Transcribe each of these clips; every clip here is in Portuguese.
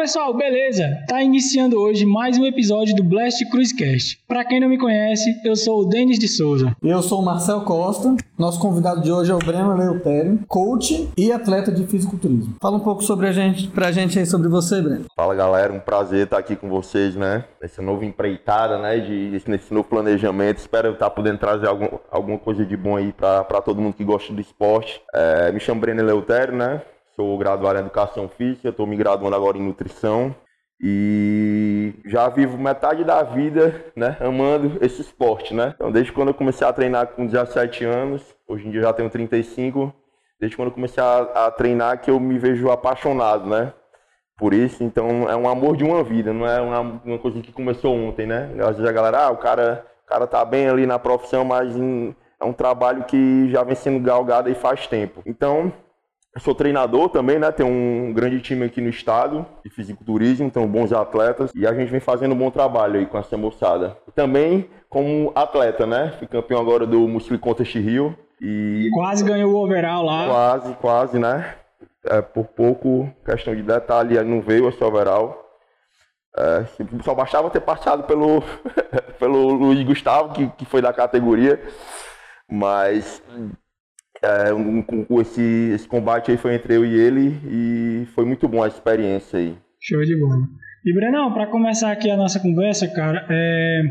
pessoal, beleza? Tá iniciando hoje mais um episódio do Blast Cruisecast. Para quem não me conhece, eu sou o Denis de Souza. Eu sou o Marcel Costa. Nosso convidado de hoje é o Breno Leutério, coach e atleta de fisiculturismo. Fala um pouco sobre a gente, pra gente aí sobre você, Breno. Fala galera, um prazer estar aqui com vocês, né? Nessa nova empreitada, né? De, nesse novo planejamento. Espero estar podendo trazer algum, alguma coisa de bom aí para todo mundo que gosta do esporte. É, me chamo Breno Leutério, né? Sou graduado em Educação Física, estou me graduando agora em Nutrição e já vivo metade da vida, né, amando esse esporte, né? Então, desde quando eu comecei a treinar com 17 anos, hoje em dia já tenho 35, desde quando eu comecei a, a treinar que eu me vejo apaixonado, né? Por isso, então é um amor de uma vida, não é uma, uma coisa que começou ontem, né? Às vezes a galera, ah, o cara, o cara tá bem ali na profissão, mas em, é um trabalho que já vem sendo galgado aí faz tempo. Então, eu sou treinador também, né? Tem um grande time aqui no estado de fisiculturismo, então bons atletas. E a gente vem fazendo um bom trabalho aí com essa moçada. Também como atleta, né? Fui campeão agora do Muscle Contest Rio. E quase ganhou o overall lá. Quase, quase, né? É, por pouco, questão de detalhe, não veio esse overall. É, só bastava ter passado pelo, pelo Luiz Gustavo, que, que foi da categoria. Mas é, um, um, esse, esse combate aí foi entre eu e ele e foi muito bom a experiência aí. Show de bola. E Brenão, para começar aqui a nossa conversa, cara, é...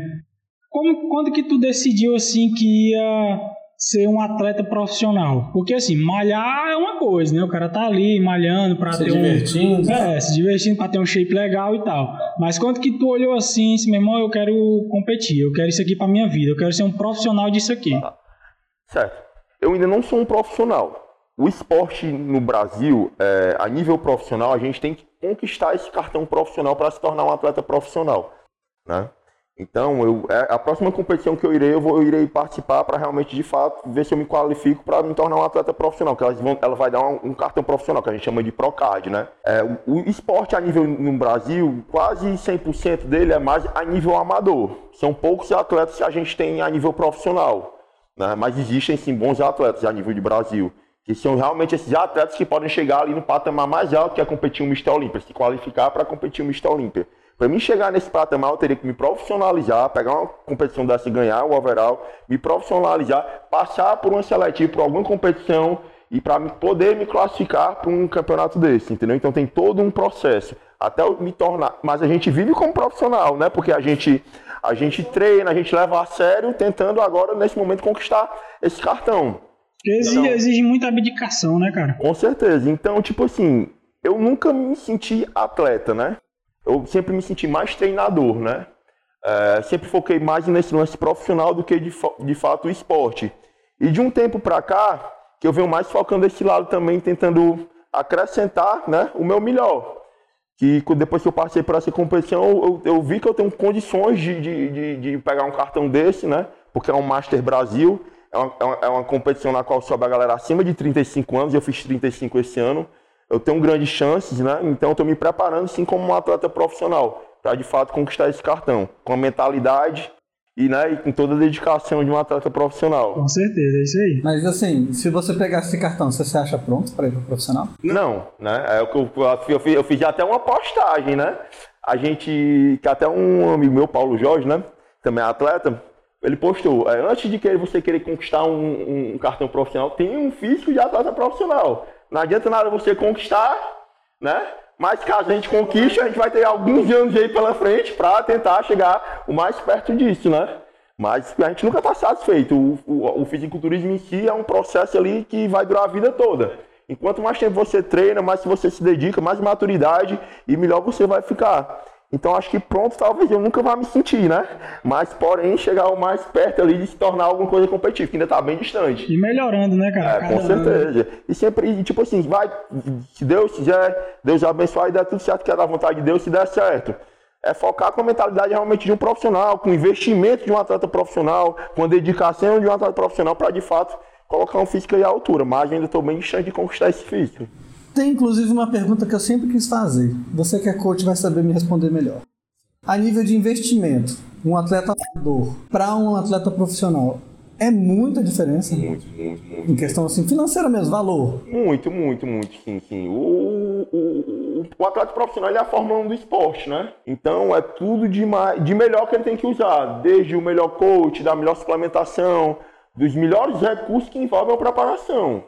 Como, quando que tu decidiu assim que ia ser um atleta profissional? Porque assim, malhar é uma coisa, né? O cara tá ali malhando para ter divertindo. um É, se divertindo para ter um shape legal e tal. Mas quando que tu olhou assim, assim, meu irmão, eu quero competir, eu quero isso aqui para minha vida, eu quero ser um profissional disso aqui. Certo eu ainda não sou um profissional. O esporte no Brasil, é, a nível profissional, a gente tem que conquistar esse cartão profissional para se tornar um atleta profissional. Né? Então, eu, é, a próxima competição que eu irei, eu, vou, eu irei participar para realmente, de fato, ver se eu me qualifico para me tornar um atleta profissional, que vão, ela vai dar um, um, cartão profissional, que a gente chama de Procard, né? É, o, o, esporte a nível no Brasil, quase 100% dele é mais a nível amador. São poucos atletas que a gente tem a nível profissional. Né? Mas existem sim bons atletas a nível de Brasil, que são realmente esses atletas que podem chegar ali no patamar mais alto, que é competir um Mister Olímpia, se qualificar para competir um Mister Olímpia. Para mim chegar nesse patamar, eu teria que me profissionalizar, pegar uma competição dessa e ganhar o overall, me profissionalizar, passar por uma seletiva, por alguma competição e para poder me classificar para um campeonato desse, entendeu? Então tem todo um processo até eu me tornar. Mas a gente vive como profissional, né? Porque a gente a gente treina, a gente leva a sério, tentando agora, nesse momento, conquistar esse cartão. Exige, então, exige muita abdicação, né, cara? Com certeza. Então, tipo assim, eu nunca me senti atleta, né? Eu sempre me senti mais treinador, né? É, sempre foquei mais nesse lance profissional do que de, de fato o esporte. E de um tempo para cá, que eu venho mais focando esse lado também, tentando acrescentar né, o meu melhor que depois que eu passei por essa competição, eu, eu vi que eu tenho condições de, de, de, pegar um cartão desse, né? Porque é um Master Brasil, é uma, é uma, é competição na qual sobe a galera acima de 35 anos, eu fiz 35 esse ano. Eu tenho grandes chances, né? Então eu estou me preparando sim como um atleta profissional, para de fato conquistar esse cartão, com a mentalidade e, né, e com toda a dedicação de um atleta profissional. Com certeza, é isso aí. Mas assim, se você pegar esse cartão, você se acha pronto para ir para profissional? Não, né? É, eu, eu, fiz, eu fiz até uma postagem, né? A gente, que até um amigo meu, Paulo Jorge, né? Também é atleta, ele postou, é, antes de que você querer conquistar um, um, cartão profissional, tem um físico de atleta profissional. Não adianta nada você conquistar, né? Mas caso a gente conquiste, a gente vai ter alguns anos aí pela frente para tentar chegar o mais perto disso, né? Mas a gente nunca está satisfeito. O, o, o, fisiculturismo em si é um processo ali que vai durar a vida toda. Enquanto mais tempo você treina, mais você se dedica, mais maturidade e melhor você vai ficar. Então acho que pronto, talvez eu nunca vá me sentir, né? Mas porém chegar o mais perto ali de se tornar alguma coisa competitiva, que ainda tá bem distante. E melhorando, né, cara? É, com certeza. E sempre, tipo assim, vai, se Deus quiser, Deus abençoar e der tudo certo, que é da vontade de Deus, se der certo. É focar com a mentalidade realmente de um profissional, com o investimento de um atleta profissional, com a dedicação de um atleta profissional para de fato colocar um físico aí à altura. Mas ainda estou bem distante de conquistar esse físico. Tem inclusive uma pergunta que eu sempre quis fazer. Você que é coach vai saber me responder melhor. A nível de investimento, um atleta amador para um atleta profissional É muita diferença. Muito, muito, muito. Em questão assim, financeira mesmo, valor. Muito, muito, muito, sim, sim. O, o, o, atleta profissional é a Fórmula 1 do esporte, né? Então é tudo de, de melhor que ele tem que usar. Desde o melhor coach, da melhor suplementação, dos melhores recursos que envolvem a preparação.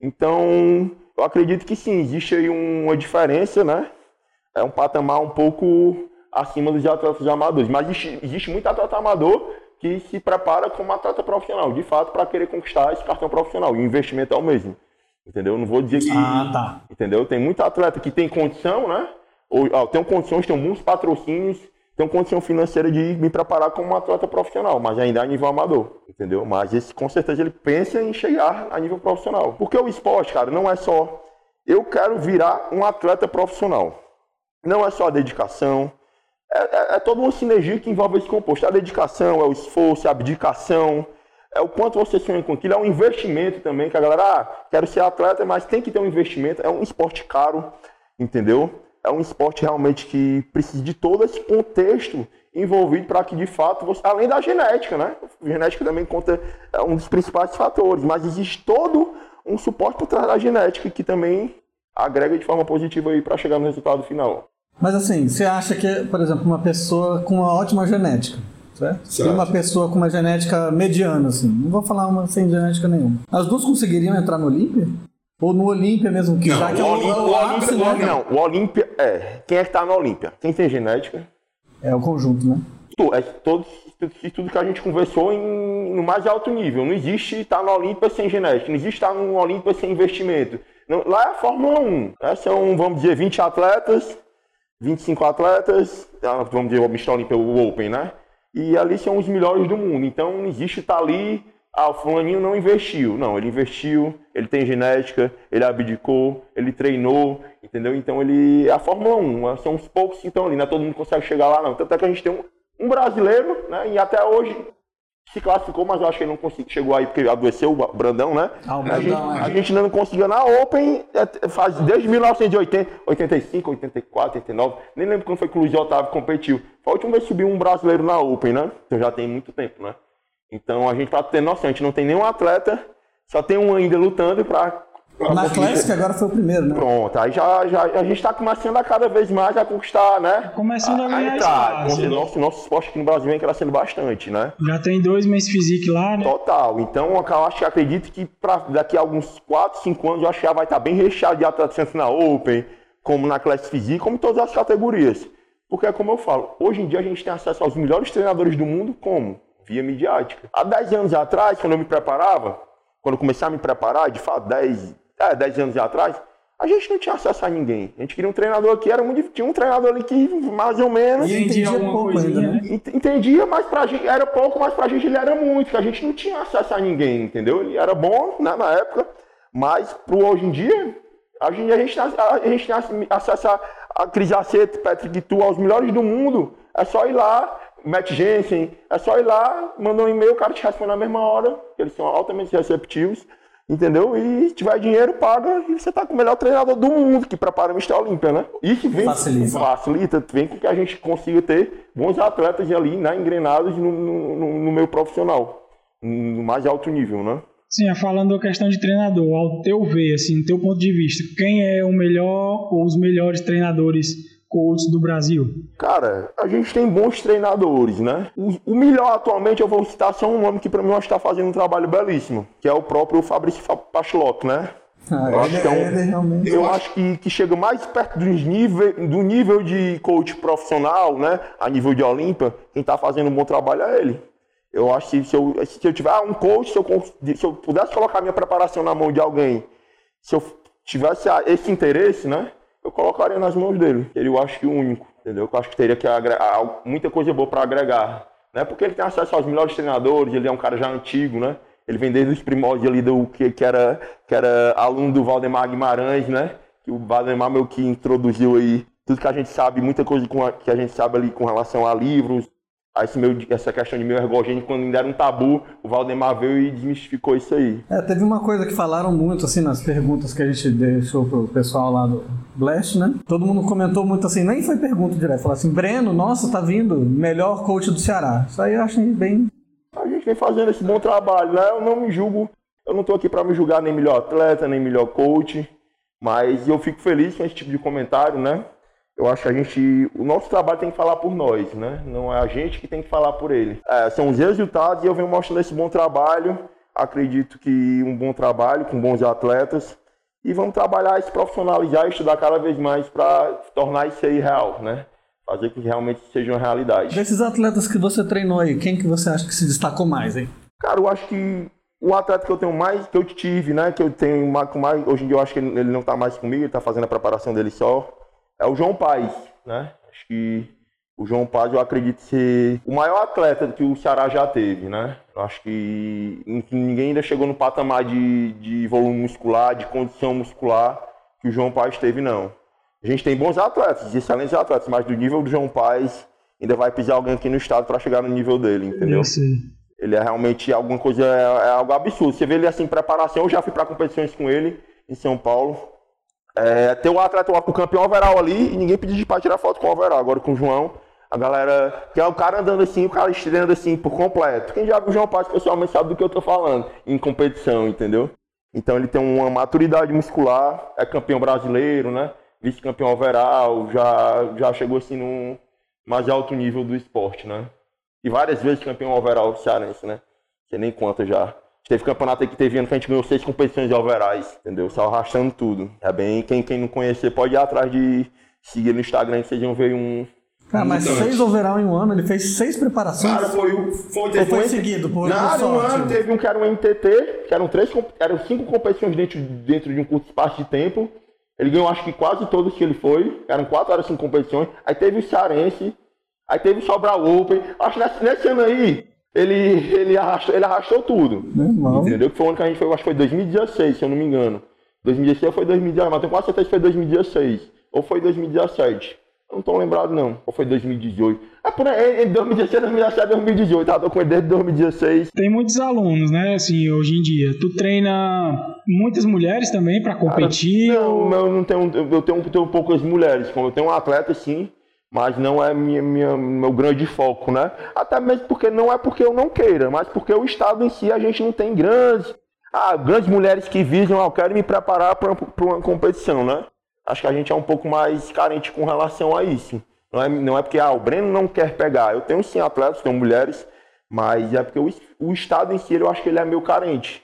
Então, eu acredito que sim, existe aí uma diferença, né? É um patamar um pouco acima dos atletas amadores. Mas existe, existe muito atleta amador que se prepara como atleta profissional, de fato, para querer conquistar esse cartão profissional. E o investimento é o mesmo. Entendeu? Não vou dizer que. Ah, tá. Entendeu? Tem muito atleta que tem condição, né? Ou ó, tem condições, tem muitos patrocínios, tem condição financeira de me preparar como um atleta profissional, mas ainda a nível amador, entendeu? Mas esse com certeza ele pensa em chegar a nível profissional. Porque o esporte, cara, não é só eu quero virar um atleta profissional. Não é só a dedicação, é, é, é toda uma sinergia que envolve esse composto. A dedicação, é o esforço, a abdicação, é o quanto você sonha com aquilo, é um investimento também, que a galera, ah, quero ser atleta, mas tem que ter um investimento, é um esporte caro, entendeu? É um esporte realmente que precisa de todo esse contexto envolvido para que de fato você, além da genética, né? A genética também conta é um dos principais fatores, mas existe todo um suporte por trás da genética que também agrega de forma positiva aí para chegar no resultado final. Mas assim, você acha que, por exemplo, uma pessoa com uma ótima genética, certo? certo. E uma pessoa com uma genética mediana, assim, não vou falar uma sem genética nenhuma. As duas conseguiriam entrar no Olímpia? Ou no Olímpia mesmo, que não, já que é o, Olímpia, o, ápice, o, né? Não, o Olímpia é. Quem é que tá no Olímpia? Quem tem genética? É o conjunto, né? É tudo que a gente conversou em, no mais alto nível. Não existe estar no Olímpia sem genética, não existe estar no Olímpia sem investimento. Não, lá é a Fórmula 1. Né? São, vamos dizer, 20 atletas 25 atletas, ah, vamos dizer, o Mr. Olímpia, o Open, né? E ali são os melhores do mundo. Então não existe estar ali, ah, o fulaninho não investiu. Não, ele investiu, ele tem genética, ele abdicou, ele treinou, entendeu? Então ele. É a Fórmula 1, são os poucos que estão ali, né? Todo mundo consegue chegar lá, não. Tanto é que a gente tem um, um brasileiro, né? E até hoje se classificou, mas eu acho que ele não conseguiu, chegou aí porque adoeceu o Brandão, né? Ah, o Brandão, a, gente, é. a gente ainda não conseguiu na Open é, faz desde 1980, 85, 84, 89, nem lembro quando foi que o Luiz Otávio competiu. Foi a última vez que subiu um brasileiro na Open, né? Então já tem muito tempo, né? Então a gente tá tendo noção, a gente não tem nenhum atleta, só tem um ainda lutando para na Classic agora foi o primeiro, né? Pronto, aí já, já a gente está começando a cada vez mais a conquistar, né? Começando a ganhar tá, espaço. Nosso, nosso esporte aqui no Brasil vem crescendo bastante, né? Já tem dois meses físico lá, né? Total. Então eu acho que acredito que pra, daqui a alguns 4, 5 anos eu acho que já vai estar tá bem recheado de atletas tanto na Open, como na Classic Physique, como em todas as categorias. Porque, como eu falo, hoje em dia a gente tem acesso aos melhores treinadores do mundo, como? Via midiática. Há 10 anos atrás, quando eu me preparava, quando eu comecei a me preparar, de fato, 10, é, 10 anos atrás, a gente não tinha acesso a ninguém. A gente queria um treinador aqui, era muito tinha um treinador ali que mais ou menos. E entendia, entendia pouco ainda, né? Entendia, mas pra gente era pouco, mas pra gente ele era muito, que a gente não tinha acesso a ninguém, entendeu? Ele era bom né, na época, mas pro hoje em dia, a gente, a gente, a gente tem acesso a, a Cris Aceto, Patrick Tu, aos melhores do mundo. É só ir lá, Matt Jensen, é só ir lá, mandar um e-mail, o cara te responde na mesma hora, eles são altamente receptivos. Entendeu? E se tiver dinheiro, paga e você tá com o melhor treinador do mundo que prepara o Mister Olímpia, né? Que vem facilita. facilita, vem com que a gente consiga ter bons atletas ali, né, engrenados no, no, no meio profissional, no mais alto nível, né? Sim, falando da questão de treinador, ao teu ver, assim, teu ponto de vista, quem é o melhor ou os melhores treinadores coaches do Brasil? Cara, a gente tem bons treinadores, né? O, o melhor atualmente eu vou citar só um nome que para mim eu está fazendo um trabalho belíssimo, que é o próprio Fabrício Pachlock, né? Ah, eu acho, que, é um, eu acho que, que chega mais perto do nível, do nível de coach profissional, né? A nível de Olímpia, quem está fazendo um bom trabalho é ele. Eu acho que se eu, se eu tiver um coach, se eu, se eu pudesse colocar minha preparação na mão de alguém, se eu tivesse esse interesse, né? Eu colocaria nas mãos dele. Ele eu acho que o único, entendeu? Eu acho que teria que agregar, muita coisa boa para agregar. Né? Porque ele tem acesso aos melhores treinadores, ele é um cara já antigo, né? Ele vem desde os primórdios ali do que, que, era, que era aluno do Valdemar Guimarães, né? Que o Valdemar meio que introduziu aí tudo que a gente sabe, muita coisa que a gente sabe ali com relação a livros, esse meu, essa questão de meio ergogênico, quando ainda era um tabu, o Valdemar veio e desmistificou isso aí. É, teve uma coisa que falaram muito, assim, nas perguntas que a gente deixou pro pessoal lá do Blast, né? Todo mundo comentou muito assim, nem foi pergunta direto, falou assim, Breno, nossa, tá vindo, melhor coach do Ceará. Isso aí eu achei bem... A gente vem fazendo esse bom trabalho, né? Eu não me julgo, eu não estou aqui para me julgar nem melhor atleta, nem melhor coach, mas eu fico feliz com esse tipo de comentário, né? Eu acho que a gente, o nosso trabalho tem que falar por nós, né? Não é a gente que tem que falar por ele. É, são os resultados e eu venho mostrando esse bom trabalho. Acredito que um bom trabalho com bons atletas e vamos trabalhar, se profissionalizar e estudar cada vez mais para tornar isso aí real, né? Fazer que realmente seja uma realidade. Desses atletas que você treinou aí, quem que você acha que se destacou mais, hein? Cara, eu acho que o atleta que eu tenho mais, que eu tive, né? Que eu tenho mais, hoje em dia eu acho que ele não está mais comigo, ele está fazendo a preparação dele só é o João Paz, né? Acho que o João Paz eu acredito ser o maior atleta que o Ceará já teve, né? Eu acho que ninguém ainda chegou no patamar de, de volume muscular, de condição muscular que o João Paz teve, não. A gente tem bons atletas, excelentes atletas, mas do nível do João Paz ainda vai pisar alguém aqui no estado para chegar no nível dele, entendeu? Ele é realmente alguma coisa, é, é algo absurdo. Você vê ele assim, preparação, eu já fui para competições com ele em São Paulo é, tem um atleta, o campeão overall ali, e ninguém pediu para tirar foto com o overall. Agora com o João, a galera. Que é o cara andando assim, o cara estreando assim por completo. Quem já viu o João Paz pessoalmente sabe do que eu tô falando em competição, entendeu? Então ele tem uma maturidade muscular, é campeão brasileiro, né? Vice-campeão overall, já, já chegou assim num mais alto nível do esporte, né? E várias vezes campeão overall cearense, né? Você nem conta já. Teve campeonato aí que teve ano que a gente ganhou seis competições de overais, entendeu? Só arrastando tudo. É bem, quem, quem não conhecer pode ir atrás de seguir no Instagram que vocês vão ver um. Cara, mas seis overall em um ano, ele fez seis preparações. Cara, foi o. Foi, foi, foi seguido, por Não, um ano teve um que era um NTT, que eram, três, eram cinco competições dentro, dentro de um curto espaço de tempo. Ele ganhou acho que quase todos que ele foi. Eram quatro horas cinco competições. Aí teve o Cearense. Aí teve o Sobral Open. Acho que nesse, nesse ano aí, ele, ele, arrastou, ele arrastou tudo. Normal. Entendeu? Que foi o ano que a gente foi, acho que foi 2016, se eu não me engano. 2016 ou foi 2019, mas tenho quase certeza que foi 2016. Ou foi 2017. Eu não tô lembrado não. Ou foi 2018. É por aí, em 2016, 2017, 2018. Tá? Tô com ele desde 2016. Tem muitos alunos, né? Assim, hoje em dia. Tu treina muitas mulheres também para competir? Cara, não, ou... eu não tenho. Eu tenho, tenho poucas mulheres. Como eu tenho um atleta, sim mas não é minha, minha, meu grande foco, né? Até mesmo porque não é porque eu não queira, mas porque o Estado em si a gente não tem grandes, ah, grandes mulheres que visam, ah, eu quero me preparar para uma competição, né? Acho que a gente é um pouco mais carente com relação a isso. Não é, não é porque ah, o Breno não quer pegar. Eu tenho sim atletas, tenho mulheres, mas é porque o, o Estado em si eu acho que ele é meio carente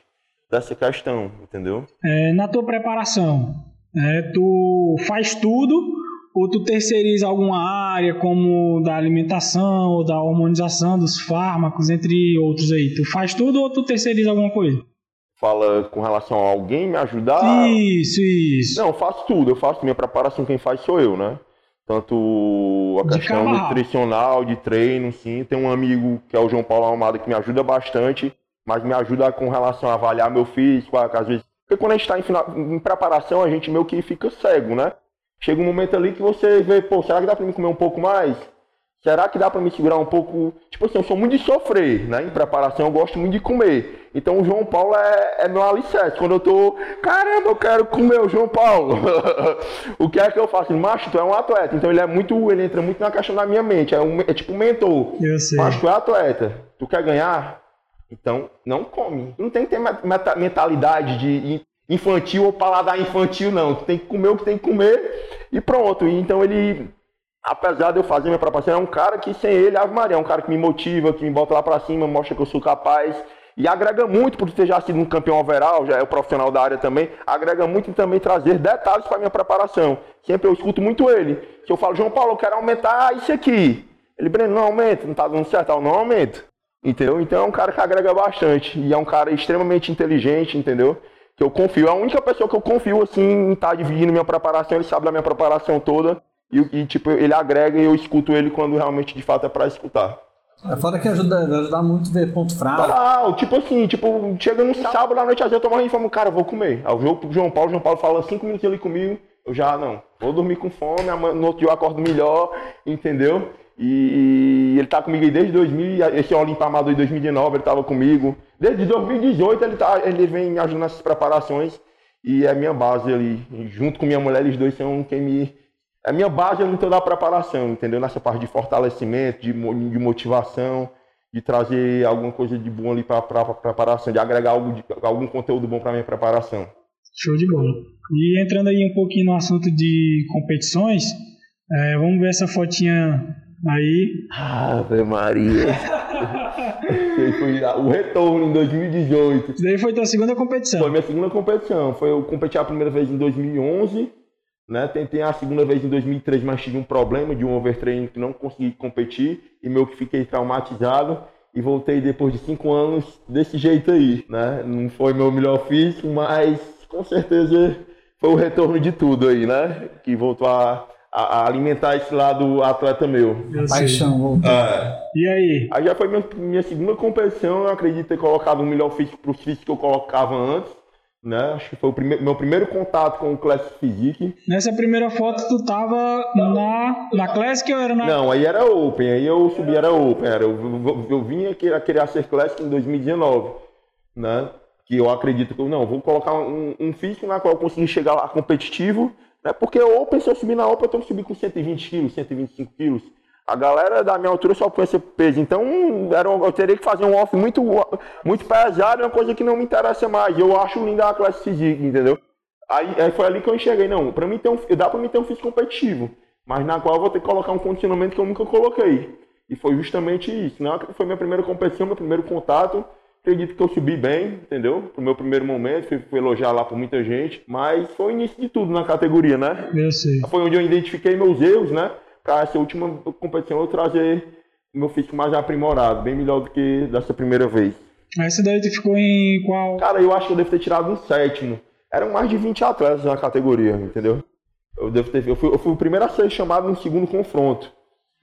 dessa questão, entendeu? É, na tua preparação, é, tu faz tudo ou tu terceiriza alguma área como da alimentação ou da hormonização dos fármacos, entre outros aí? Tu faz tudo ou tu terceiriza alguma coisa? Fala com relação a alguém me ajudar? Isso, isso. Não, eu faço tudo. Eu faço minha preparação, quem faz sou eu, né? Tanto a de questão carro. nutricional, de treino, sim. Tem um amigo que é o João Paulo Almada que me ajuda bastante, mas me ajuda com relação a avaliar meu físico, às vezes. Porque quando a gente está em, em preparação, a gente meio que fica cego, né? Chega um momento ali que você vê, pô, será que dá pra mim comer um pouco mais? Será que dá para me segurar um pouco? Tipo assim, eu sou muito de sofrer, né? Em preparação, eu gosto muito de comer. Então o João Paulo é, é meu alicerce. Quando eu tô, caramba, eu quero comer o João Paulo. o que é que eu faço? Macho, tu é um atleta. Então ele é muito, ele entra muito na questão da minha mente. É, um, é tipo um mentor. Eu sei. Macho, tu é atleta. Tu quer ganhar? Então não come. Não tem que ter mentalidade de infantil ou paladar infantil, não. Tem que comer o que tem que comer e pronto. Então ele, apesar de eu fazer minha preparação, é um cara que sem ele, Ave Maria, é um cara que me motiva, que me bota lá pra cima, mostra que eu sou capaz. E agrega muito, por ter já sido um campeão overall, já é o profissional da área também, agrega muito em também trazer detalhes para minha preparação. Sempre eu escuto muito ele. Se eu falo, João Paulo, eu quero aumentar isso aqui. Ele, Breno, não aumenta, não tá dando certo, não aumento. Entendeu? Então é um cara que agrega bastante. E é um cara extremamente inteligente, entendeu? Que eu confio. É a única pessoa que eu confio, assim, em estar tá dividindo minha preparação. Ele sabe da minha preparação toda. E, e, tipo, ele agrega e eu escuto ele quando realmente, de fato, é pra escutar. É fora que ajuda, ajuda muito ver ponto fraco. Ah, tipo assim, tipo, chega no sábado à noite, às vezes eu tô morrendo e falo, cara, vou comer. Aí o João Paulo, João Paulo fala cinco minutos ali comigo, eu já, não, vou dormir com fome, no outro dia eu acordo melhor, entendeu? E, e ele tá comigo desde 2000, esse Olimpo Amador de 2019, ele tava comigo. Desde 2018 ele, tá, ele vem me ajudando nessas preparações e é minha base ali. Junto com minha mulher, eles dois são quem me. É minha base em toda a preparação, entendeu? Nessa parte de fortalecimento, de, de motivação. de trazer alguma coisa de bom ali para a preparação, de agregar algo de, algum conteúdo bom para minha preparação. Show de bola. E entrando aí um pouquinho no assunto de competições, é, vamos ver essa fotinha aí. Ave Maria. foi o retorno em 2018. Isso daí foi tua segunda competição? Foi minha segunda competição. Foi eu competi a primeira vez em 2011, né? Tentei a segunda vez em 2003, mas tive um problema de um overtraining que não consegui competir e meu que fiquei traumatizado e voltei depois de cinco anos desse jeito aí, né? Não foi meu melhor físico, mas com certeza foi o retorno de tudo aí, né? Que voltou a a, alimentar esse lado atleta meu. Paixão, voltou. É. E aí? Aí já foi minha, minha segunda competição, eu acredito ter colocado um melhor físico para os físicos que eu colocava antes. Né? Acho que foi o prime meu primeiro contato com o Classic Physique. Nessa primeira foto tu tava na, na Classic ou era na... Não, aí era Open, aí eu subi, era Open. Era, eu, eu, eu vinha querer, querer ser Classic em 2019, né? Que eu acredito que eu, não, vou colocar um, um físico na qual eu consegui chegar lá competitivo, né? Porque Open, se eu subir na Open, eu tenho que subir com 120 quilos, 125 quilos. A galera da minha altura só conhece peso. Então, era, eu teria que fazer um off muito, muito pesado, uma coisa que não me interessa mais. Eu acho linda a classe física, entendeu? Aí, aí, foi ali que eu enxerguei, não, pra mim ter um, dá pra mim ter um físico competitivo, mas na qual eu vou ter que colocar um condicionamento que eu nunca coloquei. E foi justamente isso, né? Foi minha primeira competição, meu primeiro contato. Acredito que eu subi bem, entendeu? Pro meu primeiro momento, fui, fui elogiar lá por muita gente, mas foi o início de tudo na categoria, né? Eu sei. Foi onde eu identifiquei meus erros, né? Para essa última competição eu trazer meu físico mais aprimorado, bem melhor do que dessa primeira vez. Essa daí tu ficou em qual? Cara, eu acho que eu devo ter tirado um sétimo. Eram mais de 20 atletas na categoria, entendeu? Eu devo ter, eu fui, eu fui o primeiro a ser chamado no segundo confronto.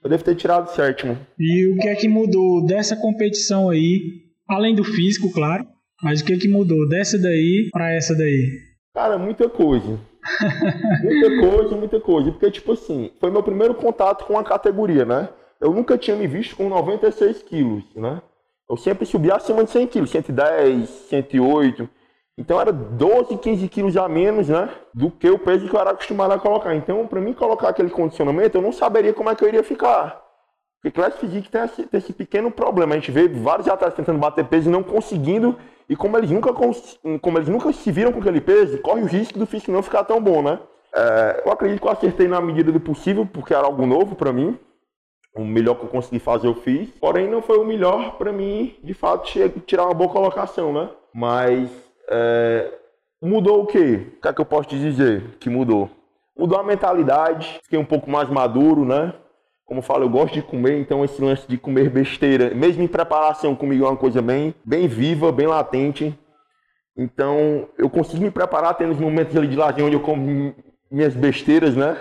Eu devo ter tirado sétimo. E o que é que mudou dessa competição aí Além do físico, claro. Mas o que, que mudou dessa daí para essa daí? Cara, muita coisa. muita coisa, muita coisa. Porque, tipo assim, foi meu primeiro contato com a categoria, né? Eu nunca tinha me visto com 96 quilos, né? Eu sempre subia acima de 100 quilos, 110, 108. Então era 12, 15 quilos a menos, né? Do que o peso que eu era acostumado a colocar. Então, para mim colocar aquele condicionamento, eu não saberia como é que eu iria ficar. Porque classe Physique tem esse, tem esse, pequeno problema. A gente vê vários atletas tentando bater peso e não conseguindo. E como eles nunca, como eles nunca se viram com aquele peso, corre o risco do físico não ficar tão bom, né? É, eu acredito que eu acertei na medida do possível, porque era algo novo para mim. O melhor que eu consegui fazer eu fiz. Porém, não foi o melhor para mim, de fato, tirar uma boa colocação, né? Mas é, mudou o quê? O que é que eu posso te dizer que mudou? Mudou a mentalidade, fiquei um pouco mais maduro, né? Como eu falo, eu gosto de comer, então esse lance de comer besteira, mesmo em preparação comigo é uma coisa bem, bem viva, bem latente. Então eu consigo me preparar tendo os momentos ali de lazer onde eu como minhas besteiras, né?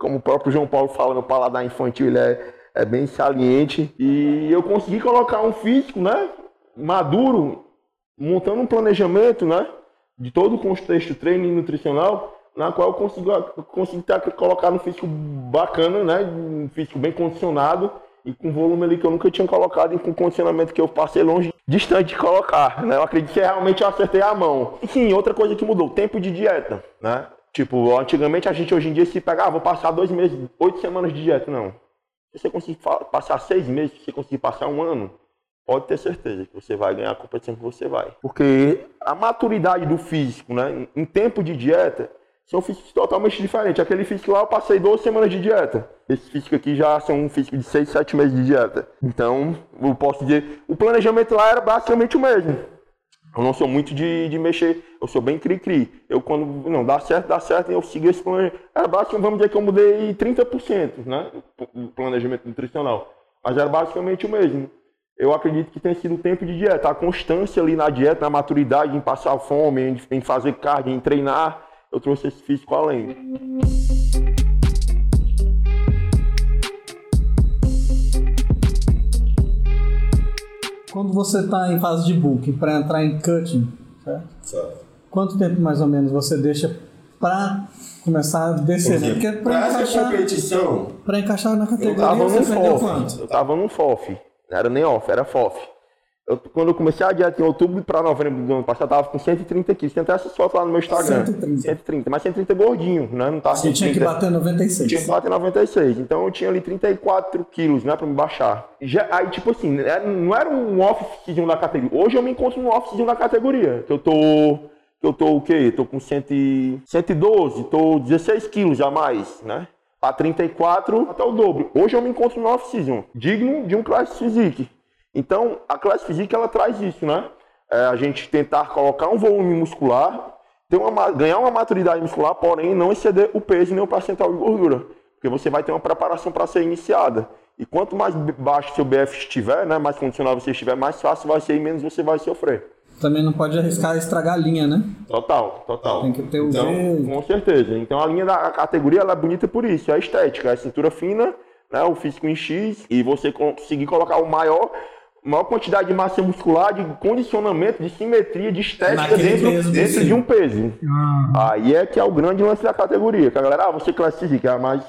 Como o próprio João Paulo fala, meu paladar infantil ele é, é bem saliente. E eu consegui colocar um físico, né? Maduro, montando um planejamento, né? De todo o contexto treino e nutricional na qual eu consigo, consigo colocar no físico bacana, né? Um físico bem condicionado e com volume ali que eu nunca tinha colocado e com condicionamento que eu passei longe, distante de colocar, né? Eu acredito que realmente eu acertei a mão. E sim, outra coisa que mudou, tempo de dieta, né? Tipo, antigamente a gente hoje em dia se pegava, ah, vou passar dois meses, oito semanas de dieta, não. Se você conseguir passar seis meses, se você conseguir passar um ano, pode ter certeza que você vai ganhar a competição que você vai. Porque a maturidade do físico, né? Em tempo de dieta, são físicos totalmente diferentes. Aquele físico lá eu passei duas semanas de dieta. Esse físico aqui já são um físico de seis, sete meses de dieta. Então, eu posso dizer, o planejamento lá era basicamente o mesmo. Eu não sou muito de, de mexer, eu sou bem cri-cri. Eu quando, não, dá certo, dá certo, eu sigo esse planejamento. Era basicamente, vamos dizer que eu mudei 30%, né? O planejamento nutricional. Mas era basicamente o mesmo. Eu acredito que tem sido o tempo de dieta, a constância ali na dieta, na maturidade, em passar fome, em, em fazer cardio, em treinar eu trouxe esse físico além. Quando você está em fase de booking para entrar em cutting, certo? certo? Quanto tempo mais ou menos você deixa para começar a descer? Né? Porque para essa competição, para encaixar na categoria, eu tava no FOF. Eu tava no FOF. Não era nem off, era FOF. Eu, quando eu comecei a dieta em outubro para novembro do ano passado, eu tava com 130 quilos. Tem até essas fotos lá no meu Instagram. 130. 130, mas 130 gordinho, né? Não tava Você tinha que 130. bater 96. Tinha que bater 96. Então eu tinha ali 34 quilos, né, pra me baixar. Já, aí, tipo assim, era- não era um off-season da categoria. Hoje eu me encontro no off-season da categoria. Que eu tô. Que eu tô o quê? Tô com 100, e- 112, tô 16 quilos a mais, né? Pra 34 até o dobro. Hoje eu me encontro no off-season, digno de um Class Physique. Então, a Class Physique ela traz isso, né? É, a gente tentar colocar um volume muscular, ter uma, ma- ganhar uma maturidade muscular, porém não exceder o peso nem o percentual de gordura. Porque você vai ter uma preparação para ser iniciada. E quanto mais baixo seu BF estiver, né, mais condicional você estiver, mais fácil vai ser e menos você vai sofrer. Também não pode arriscar estragar a linha, né? Total, total. Tem que ter o Então, com certeza. Então a linha da categoria ela é bonita por isso, é a estética, é a cintura fina, né, o físico em X, e você conseguir colocar o maior, maior quantidade de massa muscular, de condicionamento, de simetria, de estética Naquele dentro, dentro de um peso. Ah, Aí é que é o grande lance da categoria, que a galera, ah, você classifica, mas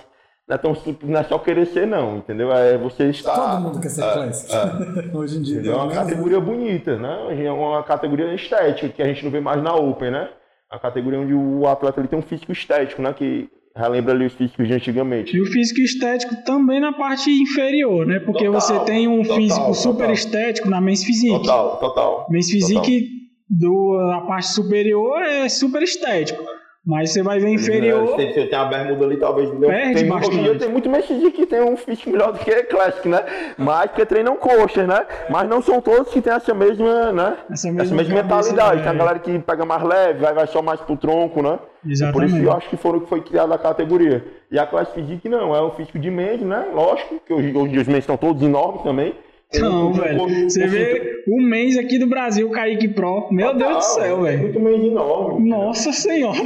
não é tão simples, não é só querer ser não, entendeu? É você estar... Todo mundo quer ser classic. Hoje em dia. É uma menos, né? categoria bonita, né? É uma categoria estética, que a gente não vê mais na Open, né? A categoria onde o atleta ele tem um físico estético, né? Que relembra ali os físicos de antigamente. E o físico estético também na parte inferior, né? Porque Total, você tem um total, físico super total. estético na Men's Physique. Total, total. Men's Physique, do, a parte superior é super estético. Mas você vai ver inferior. Você tem, tem a bermuda ali, talvez. não- Perde tem, hoje em dia bastante. tem muito físico que tem um físico melhor do que Classic, né? Mas que treinam coxas, né? Mas não são todos que têm essa mesma, né? Essa Essa mesma mesma, cabeça, mentalidade. né? Tem a galera que pega mais leve, vai, vai só mais pro tronco, né? Por isso Exatamente. eu acho que foram que foi criada a categoria. E a classe physique não, é um físico de mente, né? Lógico, que hoje, hoje os mentes estão todos enormes também. Não, velho. com- Você com- vê o mês aqui do Brasil, Kaique Pro. Meu Deus do céu, é velho. Muito mês enorme. Nossa senhora.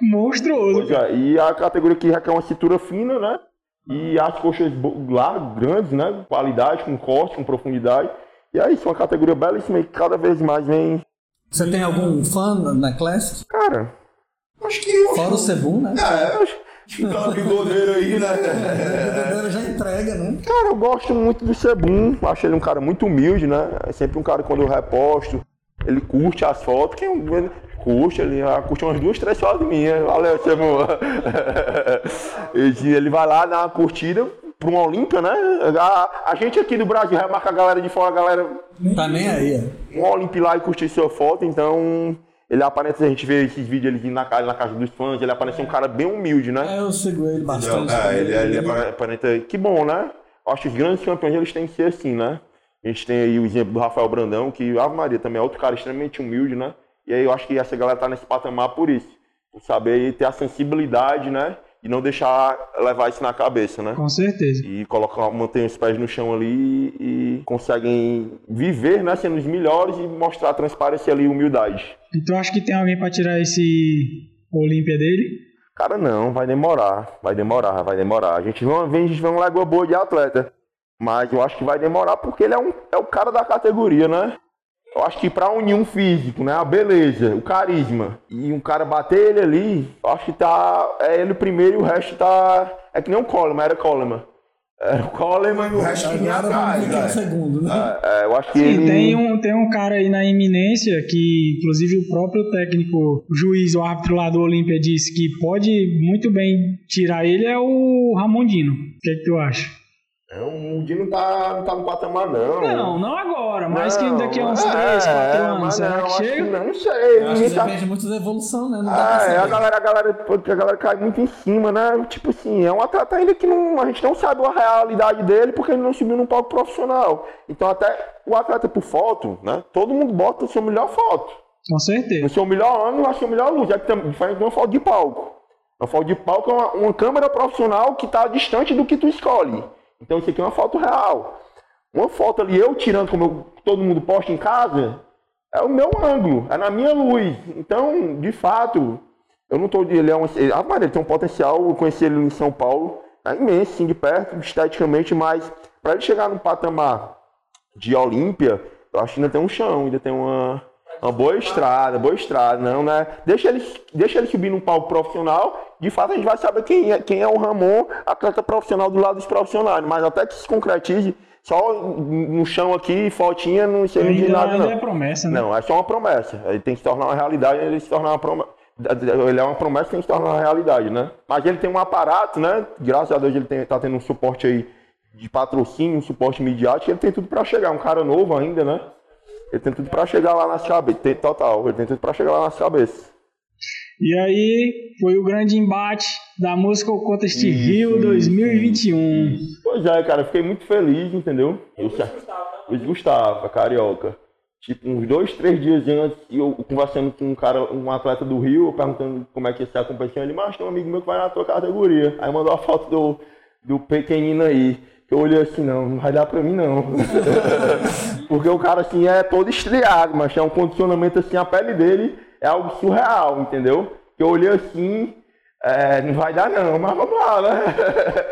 Monstruoso. Pois é, e a categoria que requer uma cintura fina, né? E as coxas largas, grandes, né? Qualidade, com corte, com profundidade. E é isso, uma categoria belíssima e cada vez mais vem. Você tem algum fã na- Classic? Cara, acho que. Fora o Sebum, né? É, acho um bigodeiro aí, né? Ele já entrega, né? Cara, eu gosto muito do Sebum. Acho ele um cara muito humilde, né? É sempre um cara quando eu reposto, ele curte as fotos. Quem ele curte, ele curte umas duas, três fotos minhas. Valeu, Sebum. Ele vai lá dar uma curtida pra uma Olímpia, né? A, a gente aqui do Brasil remarca a galera de fora, a galera Tá nem aí, ó. um Olímpia lá e curtir sua foto, então. Ele aparece, a gente vê esses vídeos ele na casa, na casa dos fãs, ele aparece um cara bem humilde, né? É, eu sigo ele bastante. É, ele, ele apare- aparenta. Que bom, né? Acho que os grandes campeões eles têm que ser assim, né? A gente tem aí o exemplo do Rafael Brandão, que Ave Maria também é outro cara extremamente humilde, né? E aí eu acho que essa galera tá nesse patamar por isso. Por saber ter a sensibilidade, né? E não deixar levar isso na cabeça, né? Com certeza. E colocar, manter os pés no chão ali e conseguem viver, né? Sendo os melhores e mostrar transparência ali e humildade. Então acho que tem alguém pra tirar esse Olímpia dele. Cara, não, vai demorar, vai demorar, vai demorar. A gente uma, vem- a gente vê uma lagoa boa de atleta, mas eu acho que vai demorar porque ele é, um, é o cara da categoria, né? Eu acho que pra unir um físico, né? A beleza, o carisma e um cara bater ele ali, eu acho que tá. É ele primeiro e o resto tá. É que nem o Coleman, era Coleman. Era o Coleman e o resto que vinha Agora vamos atrás. ver quem é o né? segundo, né? É, eu acho que Sim, ele. tem um, tem um cara aí na iminência que, inclusive, o próprio técnico, o juiz, o árbitro lá do Olímpia disse que pode muito bem tirar ele, é o Ramondino. O que, é que tu acha? É, o Dino tá, não tá no patamar, não. Não, não agora, mas que Não, daqui a uns é, 3, 4 é, anos, será não, que chega? não, não sei. Eu acho que tá- depende muito da evolução, né? Não dá Ah, pra é, a galera, a galera, a galera cai muito em cima, né? Tipo assim, é um atleta ainda que não, a gente não sabe a realidade dele porque ele não subiu num palco profissional. Então até o atleta por foto, né? Todo mundo bota a sua melhor foto. Com certeza. No seu melhor ângulo, a sua melhor luz. É que tem, de uma foto de palco. Uma foto de palco é uma, uma câmera profissional que está distante do que tu escolhe. Então isso aqui é uma foto real. Uma foto ali, eu tirando como eu- todo mundo posta em casa, é o meu ângulo, é na minha luz. Então, de fato, eu não estou. Ele é um. Ele, ah, mas ele tem um potencial, eu conheci ele em São Paulo, é imenso, sim, de perto, esteticamente, mas para ele chegar no patamar de Olímpia, eu acho que ainda tem um chão, ainda tem uma, uma boa estrada, boa estrada, não, né? Deixa ele, deixa ele subir num palco profissional, de fato a gente vai saber quem é, quem é o Ramon, atleta profissional do lado dos profissionais, mas até que se concretize, só no chão aqui, fotinha, não sei ainda, de nada, ainda não. é promessa, né? Não, é só uma promessa. Ele tem que se tornar uma realidade, ele se tornar uma promessa. Ele é uma promessa que tem que se tornar uma realidade, né? Mas ele tem um aparato, né? Graças a Deus ele tem, tá tendo um suporte aí de patrocínio, um suporte midiático, ele tem tudo para chegar. Um cara novo ainda, né? Ele tem tudo para chegar lá nas cabeças. Tem, total, ele tem tudo para chegar lá nas cabeças. E aí foi o grande embate da música Contest Rio 2021. Pois é, cara, eu fiquei muito feliz, entendeu? Luiz Gustavo, Luiz Gustavo, carioca. Tipo, uns dois, três dias antes, eu conversando com um cara, um atleta do Rio, perguntando como é que ia ser a competição. Ele, mas tem um amigo meu que vai na tua categoria. Aí mandou a foto do, do pequenino aí. Eu olhei assim, não, não vai dar pra mim não. Porque o cara assim é todo estreado, mas tem um condicionamento assim, a pele dele é algo surreal, entendeu? Eu olhei assim, é, não vai dar não, mas vamos lá, né?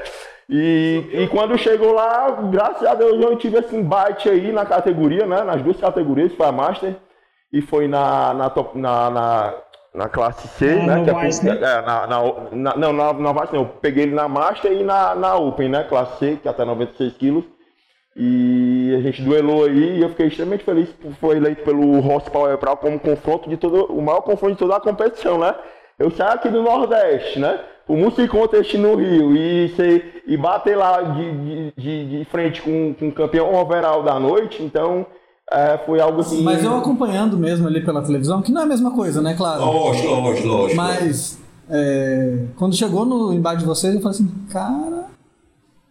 E, e quando chegou lá, graças a Deus eu tive esse embate aí na categoria, né? Nas duas categorias, foi a Master e foi na, na, top, na, na, na classe C, Ah, né? no Que é, né? é, na, na, na, não, na, na Vice não, eu peguei ele na Master e na, na Open, né? Classe C, que é até 96 quilos. E a gente duelou aí e eu fiquei extremamente feliz por foi eleito pelo Ross Power Pro como confronto de todo, o maior confronto de toda a competição, né? Eu saio aqui do Nordeste, né? O Music Contest no Rio e, e bater lá de, de, de, de frente com, com o campeão overall da noite, então é, foi algo assim. Mas eu acompanhando mesmo ali pela televisão, que não é a mesma coisa, né, claro? Lógico, lógico, lógico. Mas é, quando chegou no embate de vocês, eu falei assim, cara,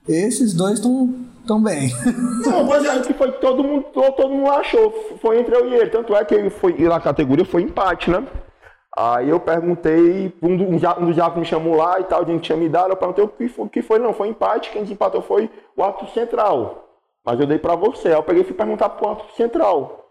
esses dois estão tão bem. Não, pois é, que foi que todo mundo, todo, mundo achou. Foi entre eu e ele. Tanto é que ele foi, e na categoria foi empate, né? Aí eu perguntei, um, do, um, já- um dos jafes me chamou lá e tal, a gente tinha me dado, eu perguntei o que foi, o que foi, não, foi empate, quem desempatou foi o árbitro central. Mas eu dei pra você. Aí eu peguei e fui perguntar pro árbitro central.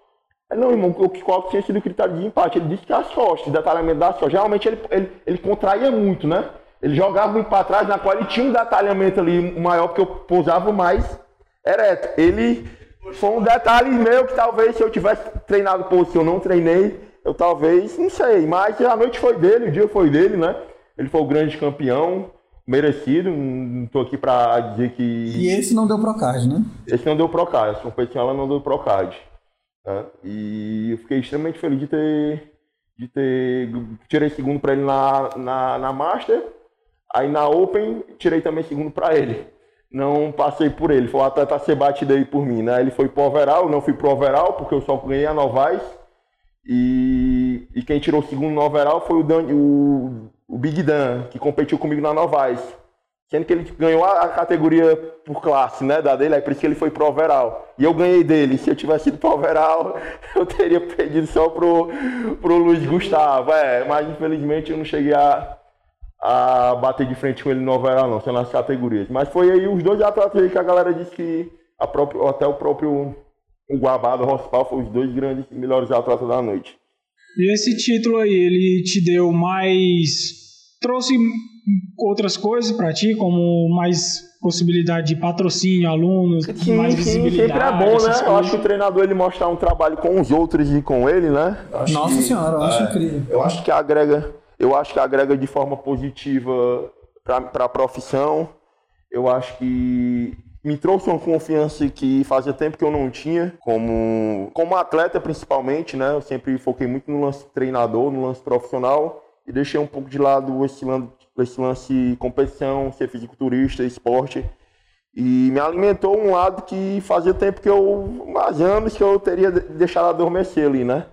Não, irmão, o qual tinha sido o critério de empate? Ele disse que as costas, detalhamento das costas. Geralmente ele, ele, ele contraía muito, né? Ele jogava muito pra trás, na qual ele tinha um detalhamento ali maior, porque eu pousava mais ereto. Ele foi um detalhe meu que talvez se eu tivesse treinado por se eu não treinei, eu talvez, não sei, mas a noite foi dele, o dia foi dele, né? Ele foi o grande campeão, merecido, não tô aqui pra dizer que E esse não deu Procard, né? esse não deu Procard, essa competição ela não deu Procard. né? E eu fiquei extremamente feliz de ter, de ter tirei segundo para ele na, na, na Master, aí na Open tirei também segundo para ele. Não passei por ele, foi o atleta a ser batido aí por mim, né? Ele foi pro overall, não fui pro overall porque eu só ganhei a Novais. E, e quem tirou o segundo no overall foi o, Dan, o, o Big Dan, que competiu comigo na Novais. Sendo que ele ganhou a, categoria por classe, né, da dele, aí por isso que ele foi pro overall. E eu ganhei dele. Se eu tivesse ido pro overall, eu teria perdido só pro, pro Luiz Gustavo. É, mas infelizmente eu não cheguei a, a bater de frente com ele no overall, não, só nas categorias. Mas foi aí os dois atletas aí que a galera disse que a próprio, até o próprio Guabado, Rospal, foram os dois grandes melhores atletas da noite. E esse título aí, ele te deu mais. trouxe outras coisas pra ti, como mais possibilidade de patrocínio, alunos, Sim, mais sim, visibilidade. sempre é bom, né? essas Eu acho coisas. que o treinador ele mostrar um trabalho com os outros e com ele, né? Acho Nossa que- senhora, eu acho é, incrível. Eu acho que agrega, eu acho que agrega de forma positiva para a profissão. Eu acho que me trouxe uma confiança que fazia tempo que eu não tinha, como, como atleta principalmente, né? Eu sempre foquei muito no lance treinador, no lance profissional, e deixei um pouco de lado esse lance, esse lance competição, ser fisiculturista, esporte. E me alimentou um lado que fazia tempo que eu, mais anos que eu teria de- deixado adormecer ali, né?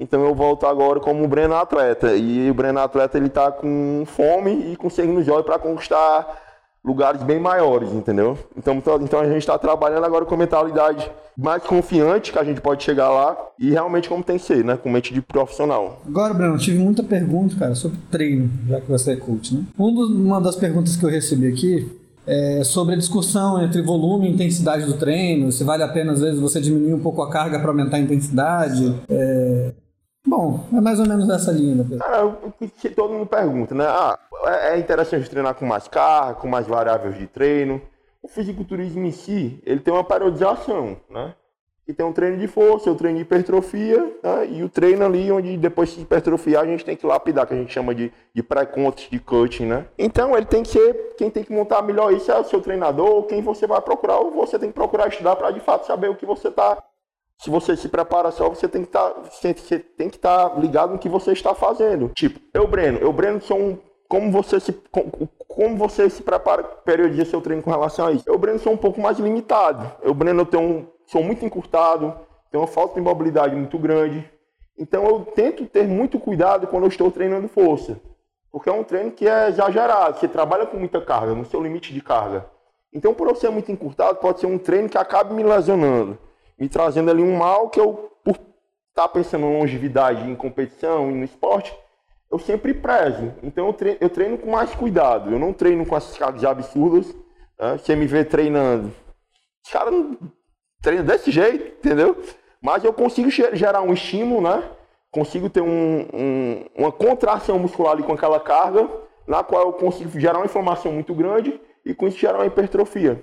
Então eu volto agora como Breno atleta. E o Breno atleta ele tá com fome e com sangue nos olhos para conquistar lugares bem maiores, entendeu? Então, então então a gente está trabalhando agora com mentalidade mais confiante que a gente pode chegar lá e realmente como tem que ser, né? Com mente de profissional. Agora, Bruno, tive muita pergunta, cara, sobre treino, já que você é coach, né? Um uma das perguntas que eu recebi aqui é sobre a discussão entre volume e intensidade do treino, se vale a pena, às vezes, você diminuir um pouco a carga para aumentar a intensidade. É... Bom, é mais ou menos essa linha, né, Pedro? Cara, o que todo mundo pergunta, né? Ah, é é interessante treinar com mais carga, com mais variáveis de treino. O fisiculturismo em si, ele tem uma periodização, né? E tem um treino de força, o treino de hipertrofia, né? e o treino ali onde depois de hipertrofiar a gente tem que lapidar, que a gente chama de, de pré-contas, de cutting, né? Então ele tem que ser, quem tem que montar melhor isso é o seu treinador, quem você vai procurar, ou você tem que procurar estudar para de fato saber o que você está se você se prepara só, você tem que tá, estar tá ligado no que você está fazendo. Tipo, eu, Breno, eu, Breno, sou um. Como você se, como, você se prepara, periodiza seu treino com relação a isso? Eu, Breno, sou um pouco mais limitado. Eu, Breno, eu tenho sou muito encurtado, tenho uma falta de mobilidade muito grande. Então eu tento ter muito cuidado quando eu estou treinando força. Porque é um treino que é exagerado, você trabalha com muita carga, no seu limite de carga. Então, por eu ser muito encurtado, pode ser um treino que acabe me lesionando me trazendo ali um mal que eu, por estar tá pensando em longevidade, em competição no esporte, eu sempre prezo. Então eu treino, eu treino, com mais cuidado. Eu não treino com essas cargas absurdas. Né? Você me vê treinando. Os caras não treinam desse jeito, entendeu? Mas eu consigo gerar um estímulo, né? Consigo ter um, um, uma contração muscular ali com aquela carga, na qual eu consigo gerar uma inflamação muito grande e com isso gerar uma hipertrofia.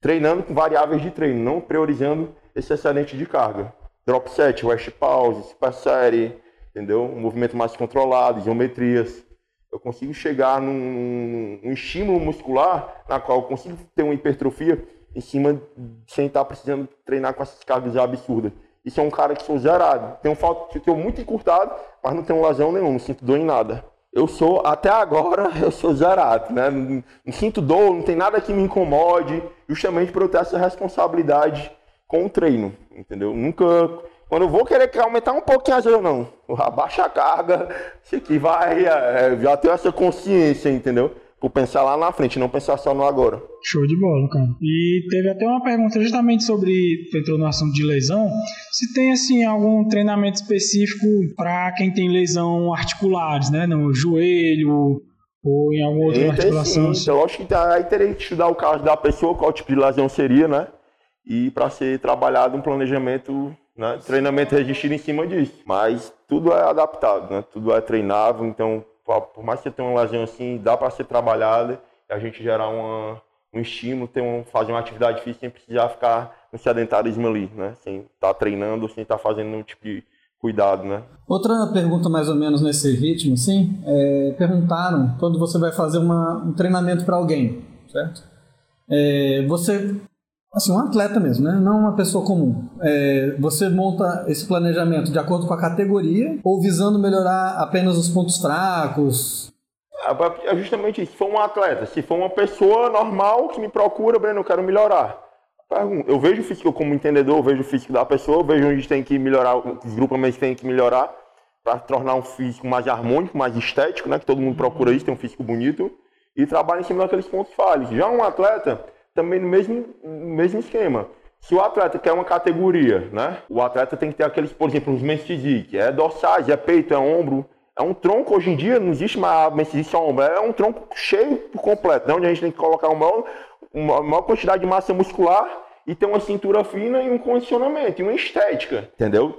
Treinando com variáveis de treino, não priorizando esse excedente de carga. Drop set, west pause, super série, entendeu? Um movimento mais controlado, geometrias. Eu consigo chegar num, num estímulo muscular na qual eu consigo ter uma hipertrofia em cima sem estar precisando treinar com essas cargas absurdas. Isso é um cara que sou zerado. Tenho falta, tenho muito encurtado, mas não tenho lesão nenhuma, não sinto dor em nada. Eu sou, até agora, eu sou zerado, né? Não, não sinto dor, não tem nada que me incomode, justamente por eu ter essa responsabilidade com o treino, entendeu? Nunca. Quando eu vou querer aumentar um pouquinho as vezes, não. Abaixa a carga, isso aqui vai. É, já ter essa consciência, entendeu? Por pensar lá na frente, não pensar só no agora. Show de bola, cara. E teve até uma pergunta justamente sobre, entrou no assunto de lesão, se tem, assim, algum treinamento específico para quem tem lesão articulares, né? No joelho, ou em alguma outra articulação. Sim, então, lógico que aí teria que estudar o caso da pessoa, qual tipo de lesão seria, né? e para ser trabalhado um planejamento, né, treinamento resistido em cima disso. Mas tudo é adaptado, né, tudo é treinável, então por mais que você tenha uma lesão assim, dá para ser trabalhada e a gente gerar uma, um estímulo, ter um, fazer uma atividade física sem precisar ficar no sedentarismo ali, né, sem estar tá treinando, sem estar tá fazendo nenhum tipo de cuidado, né. Outra pergunta mais ou menos nesse ritmo, sim, é, perguntaram quando você vai fazer uma, um treinamento para alguém, certo? É, você Assim, um atleta mesmo, né? Não uma pessoa comum. É, você monta esse planejamento de acordo com a categoria ou visando melhorar apenas os pontos fracos? É, justamente isso. Se for um atleta, se for uma pessoa normal que me procura, Breno, eu quero melhorar. Eu vejo o físico como entendedor, eu vejo o físico da pessoa, eu vejo onde tem que melhorar, os grupos têm que melhorar para tornar um físico mais harmônico, mais estético, né? Que todo mundo procura isso, tem um físico bonito e trabalha em cima daqueles pontos falhos. Já um atleta, também no mesmo, mesmo esquema. Se o atleta quer uma categoria, né? O atleta tem que ter aqueles, por exemplo, os physique, é dorsais, é peito, é ombro. É um tronco, hoje em dia, não existe mais men's ombro, é um tronco cheio por completo, né? onde a gente tem que colocar uma uma maior quantidade de massa muscular e ter uma cintura fina e um condicionamento, e uma estética, entendeu?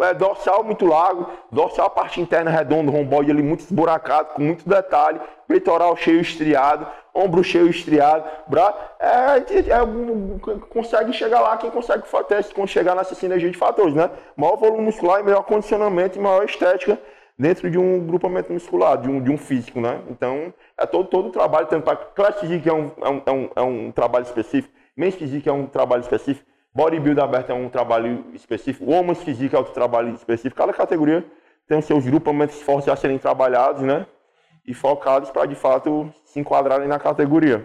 É, é dorsal muito largo, dorsal a parte interna redonda, romboide ali muito esburacado, com muito detalhe, peitoral cheio estriado, ombro cheio estriado, bra... É, é, é, consegue chegar lá quem consegue ter, quando chegar nessa sinergia de fatores, né? Maior volume muscular e melhor condicionamento e maior estética dentro de um grupamento muscular, de um, de um físico, né? Então, é todo, todo o trabalho, tanto para classe que é é, um, é, um, é um trabalho específico, Men's Physique é um trabalho específico, Bodybuild aberto é um trabalho específico, Women's Physique é outro trabalho específico. Cada categoria tem os seus grupamentos fortes a serem trabalhados, né? E focados para, de fato, se enquadrarem na categoria.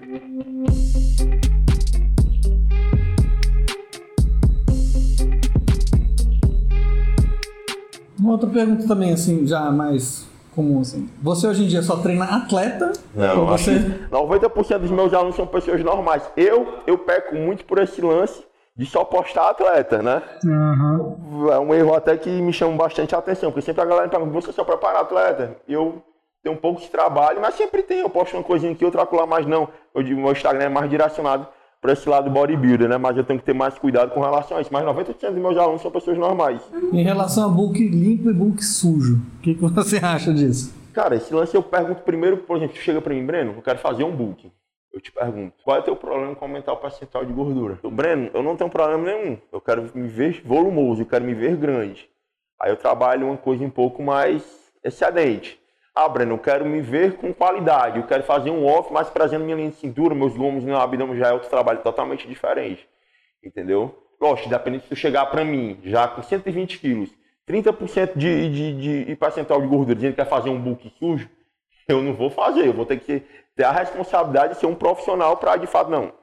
Uma outra pergunta também, assim, já mais comum, assim. Você hoje em dia só treina atleta? Não, você... 90% dos meus alunos são pessoas normais. Eu, eu peco muito por esse lance de só postar atleta, né? Uhum. É um erro até que me chama bastante a atenção, porque sempre a galera pergunta, você só prepara atleta? Eu tenho um pouco de trabalho, mas sempre tem, eu posto uma coisinha aqui, outra lá, mas não. Eu digo, meu Instagram é mais direcionado para esse lado bodybuilder, né? Mas eu tenho que ter mais cuidado com relação a isso. Mas 90% dos meus alunos são pessoas normais. Em relação a book limpo e book sujo, o que, que você acha disso? Cara, esse lance eu pergunto primeiro, por exemplo, chega para mim, Breno, eu quero fazer um book. Eu te pergunto, qual é o teu problema com aumentar o percentual de gordura? Eu, Breno, eu não tenho problema nenhum. Eu quero me ver volumoso, eu quero me ver grande. Aí eu trabalho uma coisa um pouco mais excedente. Ah, Breno, eu quero me ver com qualidade. Eu quero fazer um off mais trazendo minha linha de cintura, meus lomos no abdômen já é outro trabalho totalmente diferente. Entendeu? Lógico, dependendo se tu chegar para mim já com 120 quilos, 30% de, de, de percentual de gordura, dizendo que quer fazer um book sujo, eu não vou fazer. Eu vou ter que ter a responsabilidade de ser um profissional para, de fato, não.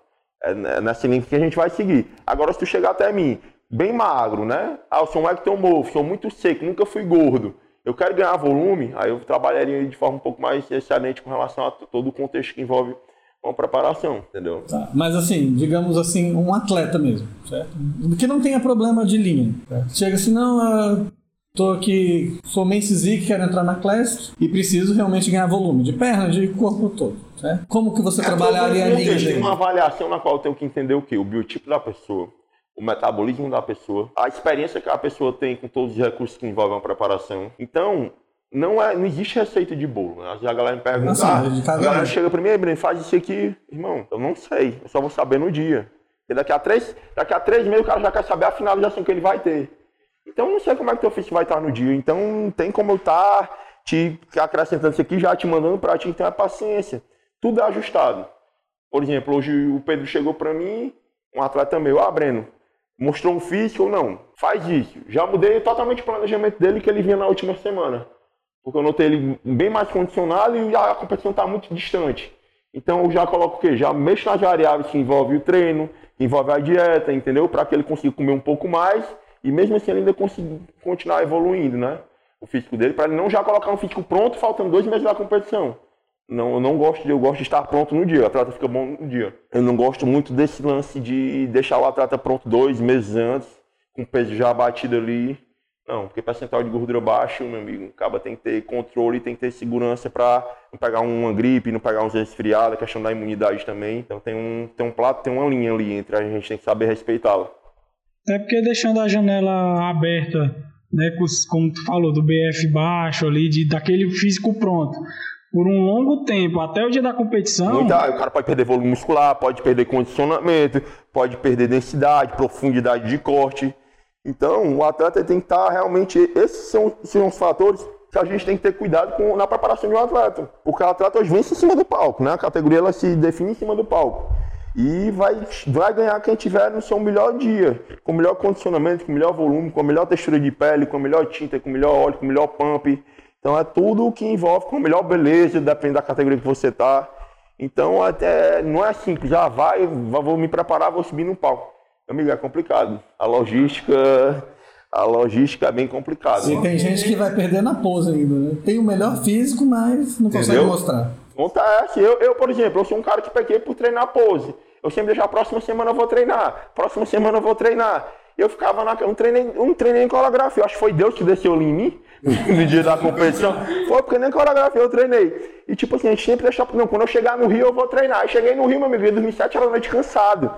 É nessa linha que a gente vai seguir. Agora, se tu chegar até mim, bem magro, né? Ah, eu sou um ectomorfo, sou muito seco, nunca fui gordo. Eu quero ganhar volume, aí eu trabalharia de forma um pouco mais excelente com relação a todo o contexto que envolve uma preparação, entendeu? Tá, mas assim, digamos assim, um atleta mesmo, certo? Que não tenha problema de linha. Certo? Chega assim, não, Tô aqui, sou Men's quero entrar na classe e preciso realmente ganhar volume de perna, de corpo todo. Certo? Como que você é, trabalharia a linha? Tem uma avaliação na qual eu tenho que entender o quê? O biotipo da pessoa, o metabolismo da pessoa, a experiência que a pessoa tem com todos os recursos que envolvem a preparação. Então, não, é, não existe receita de bolo. Né? A galera me pergunta, Nossa, ah, a galera chega para mim, Breno, faz isso aqui. Irmão, eu não sei, eu só vou saber no dia. E daqui a três, daqui a três meses o cara já quer saber a finalização que ele vai ter. Então não sei como é que teu ofício vai estar no dia. Então tem como eu estar te acrescentando isso aqui, já te mandando para ti. Então é paciência. Tudo é ajustado. Por exemplo, hoje o Pedro chegou para mim, um atleta meu, ah, Breno, mostrou um físico ou não? Faz isso. Já mudei totalmente o planejamento dele que ele vinha na última semana. Porque eu notei ele bem mais condicionado e a competição está muito distante. Então eu já coloco o quê? Já mexo nas variáveis que envolve o treino, que envolve a dieta, entendeu? Para que ele consiga comer um pouco mais e mesmo assim ele ainda conseguir continuar evoluindo, né? O físico dele, para ele não já colocar um físico pronto faltando dois meses da competição. Não, eu não gosto de, eu gosto de estar pronto no dia, o atleta fica bom no dia. Eu não gosto muito desse lance de deixar o atleta pronto dois meses antes, com o peso já batido ali. Não, porque percentual de gordura baixo, meu amigo, acaba tem que ter controle, tem que ter segurança para não pegar uma gripe, não pegar uns resfriados, questão da imunidade também. Então tem um, tem um plato, tem uma linha ali entre a gente tem que saber respeitá-la. É porque deixando a janela aberta, né, como tu falou, do BF baixo ali, de, daquele físico pronto, por um longo tempo, até o dia da competição. Muita, o cara pode perder volume muscular, pode perder condicionamento, pode perder densidade, profundidade de corte. Então, o atleta tem que estar realmente. Esses são, são os fatores que a gente tem que ter cuidado com, na preparação de um atleta. Porque o atleta hoje vence em cima do palco, né? A categoria ela se define em cima do palco. E vai, vai ganhar quem tiver no seu melhor dia, com melhor condicionamento, com melhor volume, com a melhor textura de pele, com a melhor tinta, com melhor óleo, com melhor pump. Então é tudo o que envolve com a melhor beleza, depende da categoria que você tá. Então até não é simples, já vai, vou me preparar, vou subir no palco. Amigo, é complicado. A logística, a logística é bem complicada. E tem gente que vai perder na pose ainda, né? Tem o melhor físico, mas não consegue Entendeu? mostrar. Acontece. Eu, eu, por exemplo, eu sou um cara que peguei por treinar pose. Eu sempre deixava, próxima semana eu vou treinar, próxima semana eu vou treinar. Eu ficava na. Um treinei, um treinei em coreografia. Eu acho que foi Deus que desceu em mim no dia da competição. Foi porque nem coreografia eu treinei. E tipo assim, a gente sempre deixava. Não, quando eu chegar no Rio eu vou treinar. Aí cheguei no Rio, meu amigo, em 2007 era noite cansado.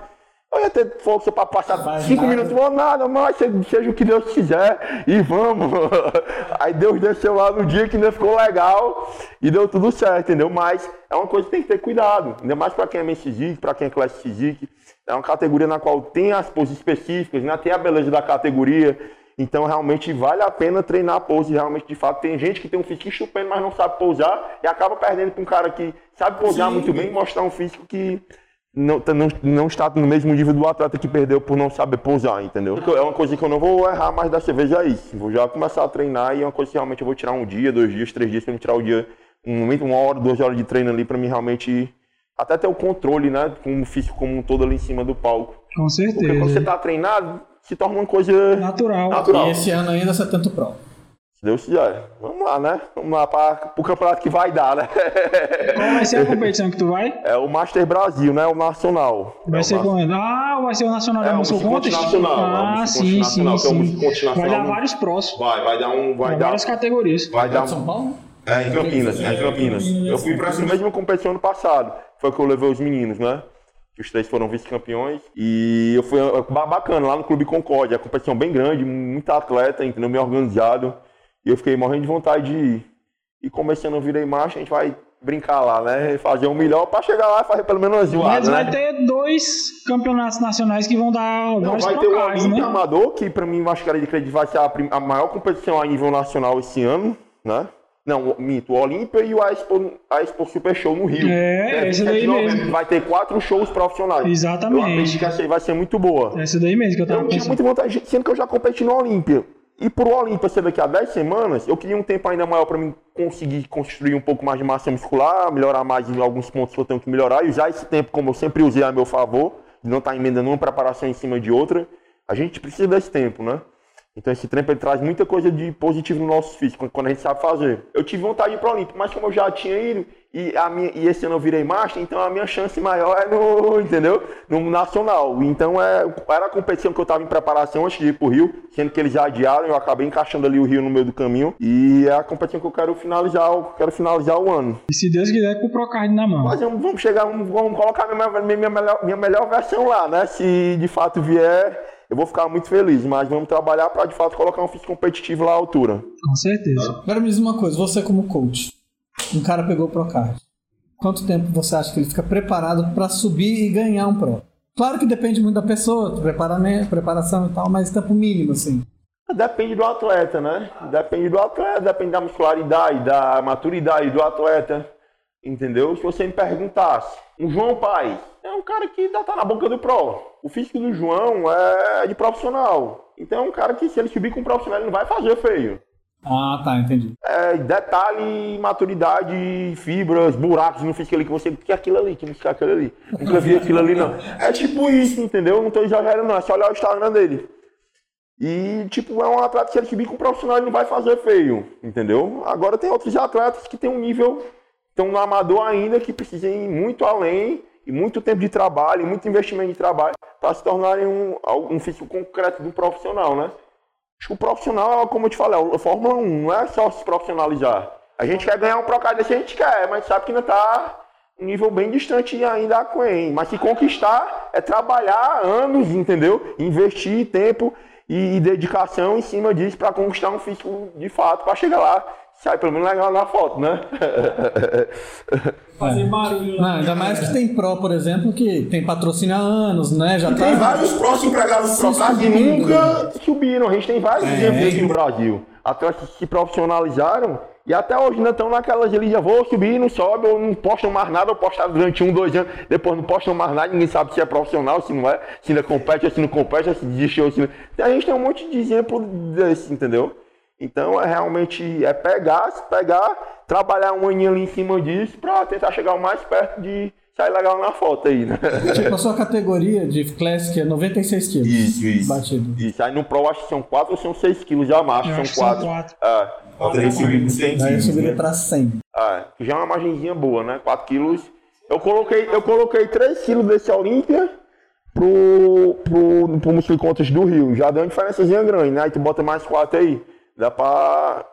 Eu ia ter força para passar Vai cinco nada. minutos, vou nada, mas seja o que Deus quiser e vamos. Aí Deus desceu lá no dia que ainda ficou legal e deu tudo certo, entendeu? Mas é uma coisa que tem que ter cuidado, ainda mais para quem é Men's para quem é Class Physique. É uma categoria na qual tem as poses específicas, né? tem a beleza da categoria. Então realmente vale a pena treinar a pose. Realmente, de fato, tem gente que tem um físico estupendo, mas não sabe pousar e acaba perdendo para um cara que sabe pousar Sim. muito bem e mostrar um físico que não, não, não está no mesmo nível do atleta que perdeu por não saber pousar, entendeu? É uma coisa que eu não vou errar mais dessa vez é isso. Vou já começar a treinar e é uma coisa que realmente eu vou tirar um dia, dois dias, três dias, para me tirar o dia, um momento, uma hora, duas horas de treino ali para mim realmente até ter o controle, né, com o físico como um todo ali em cima do palco. Com certeza. Porque quando você está treinado, se torna uma coisa natural. natural. E esse ano ainda você é tanto pro. Se Deus quiser. Vamos lá, né? Vamos lá para o campeonato que vai dar, né? Qual vai ser a competição que tu vai? É o Master Brasil, né? O Nacional. Vai é ser quando? Ah, vai ser o Nacional é, da Muscle Contest? Nacional. Ah, é sim, sim, nacional, sim. É vai dar vários próximos. Vai, vai dar um... Vai dar, várias categorias. Vai dar... São Paulo? É, em Campinas, é, em Campinas. Eu fui para essa mesma competição ano passado. Foi que eu levei os meninos, né? Os três foram vice-campeões. E eu fui bacana lá no Clube Concórdia. A competição bem grande, muito atleta, entendeu? Bem organizado. E eu fiquei morrendo de vontade de ir. E começando a virei marcha, a gente vai brincar lá, né? Fazer um melhor para chegar lá e fazer pelo menos uma zoada, Mas vai né? ter dois campeonatos nacionais que vão dar Não, vai ter o Olímpia né? Amador, que pra mim, acho que acredito vai ser a, prim- a maior competição a nível nacional esse ano, né? Não, o- minto, o Olímpia e o a Expo, a Expo Super Show no Rio. É, esse 27 daí mesmo. Vai ter quatro shows profissionais. Exatamente. Eu acredito que essa vai ser muito boa. Essa daí mesmo que eu Eu tava tinha pensando. muita vontade, sendo que eu já competi no Olímpia. E pro Olímpia ser daqui a 10 semanas, eu queria um tempo ainda maior para mim conseguir construir um pouco mais de massa muscular, melhorar mais em alguns pontos que eu tenho que melhorar e usar esse tempo como eu sempre usei a meu favor, de não estar emendando uma preparação em cima de outra. A gente precisa desse tempo, né? Então esse tempo ele traz muita coisa de positivo no nosso físico, quando a gente sabe fazer. Eu tive vontade de ir para o Olímpia, mas como eu já tinha ido e, a minha, e esse ano eu virei master, então a minha chance maior é no, entendeu? No nacional. Então é, era a competição que eu estava em preparação antes de ir para o Rio, sendo que eles já adiaram, eu acabei encaixando ali o Rio no meio do caminho. E é a competição que eu quero finalizar, eu quero finalizar o ano. E se Deus quiser, com o Procard na mão. Mas vamos vamos chegar, vamos, vamos colocar minha, minha, minha melhor, minha melhor versão lá, né? Se de fato vier, eu vou ficar muito feliz. Mas vamos trabalhar para de fato colocar um físico competitivo lá à altura. Com certeza. Agora me diz uma coisa, você como coach, um cara pegou o Procard. Quanto tempo você acha que ele fica preparado para subir e ganhar um Pro? Claro que depende muito da pessoa, do preparamento, preparação e tal, mas tempo mínimo, assim. Depende do atleta, né? Depende do atleta, depende da muscularidade, da maturidade do atleta. Entendeu? Se você me perguntasse, o João Paz é um cara que ainda tá na boca do pro. O físico do João é de profissional. Então é um cara que se ele subir com um profissional, ele não vai fazer feio. Ah, tá, entendi. É, detalhe, maturidade, fibras, buracos no físico ali que você que é aquilo ali, que não fica aquilo ali. Nunca vi aquilo ali, não. É tipo isso, entendeu? Não tô exagerando, não. É só olhar o Instagram dele. E, tipo, é um atleta que se ele subir com um profissional, ele não vai fazer feio, entendeu? Agora tem outros atletas que tem um nível, estão no amador ainda, que precisam ir muito além, e muito tempo de trabalho, e muito investimento de trabalho, para se tornarem um, um físico concreto um profissional, né? Acho que o profissional, como eu te falei, a Fórmula 1 não é só se profissionalizar. A gente quer ganhar um Procard desse, a gente quer, mas sabe que ainda está um nível bem distante ainda da Queen. Mas se conquistar é trabalhar anos, entendeu? Investir tempo e, e dedicação em cima disso para conquistar um físico de fato, para chegar lá, sai pelo menos legal na foto, né? Fazer barulho. Não, ainda mais que tem Pro, por exemplo, que tem patrocínio há anos, né? Já Tem tá. vários prós empregados Procard que subindo, nunca subiram. A gente tem vários É. exemplos aqui no Brasil. Atletas que se profissionalizaram e até hoje ainda estão naquelas ali, já vou subir, não sobe, ou não postam mais nada, ou postaram durante um, dois anos, depois não postam mais nada, ninguém sabe se é profissional, se não é, se ainda compete, ou se não compete, se desistiu, se não... A gente tem um monte de exemplo desse, entendeu? Então é realmente é pegar, se pegar, trabalhar um aninho ali em cima disso pra tentar chegar o mais perto de sair legal na foto aí, né? Tipo, a sua categoria de Classic é 96 quilos. Isso, isso. Batido. Isso, aí no Pro acho que são 4 ou são 6 quilos já macho, Eu são acho que são 4. quatro. É, com 100 Aí eu quilos, subiria né? pra 100. É, que já é uma margenzinha boa, né? 4 quilos. Eu coloquei, eu coloquei 3 quilos desse Olímpia pro, pro, pro Muscle Contest do Rio. Já deu uma diferençazinha grande, né? Aí tu bota mais 4 aí. Dá pra.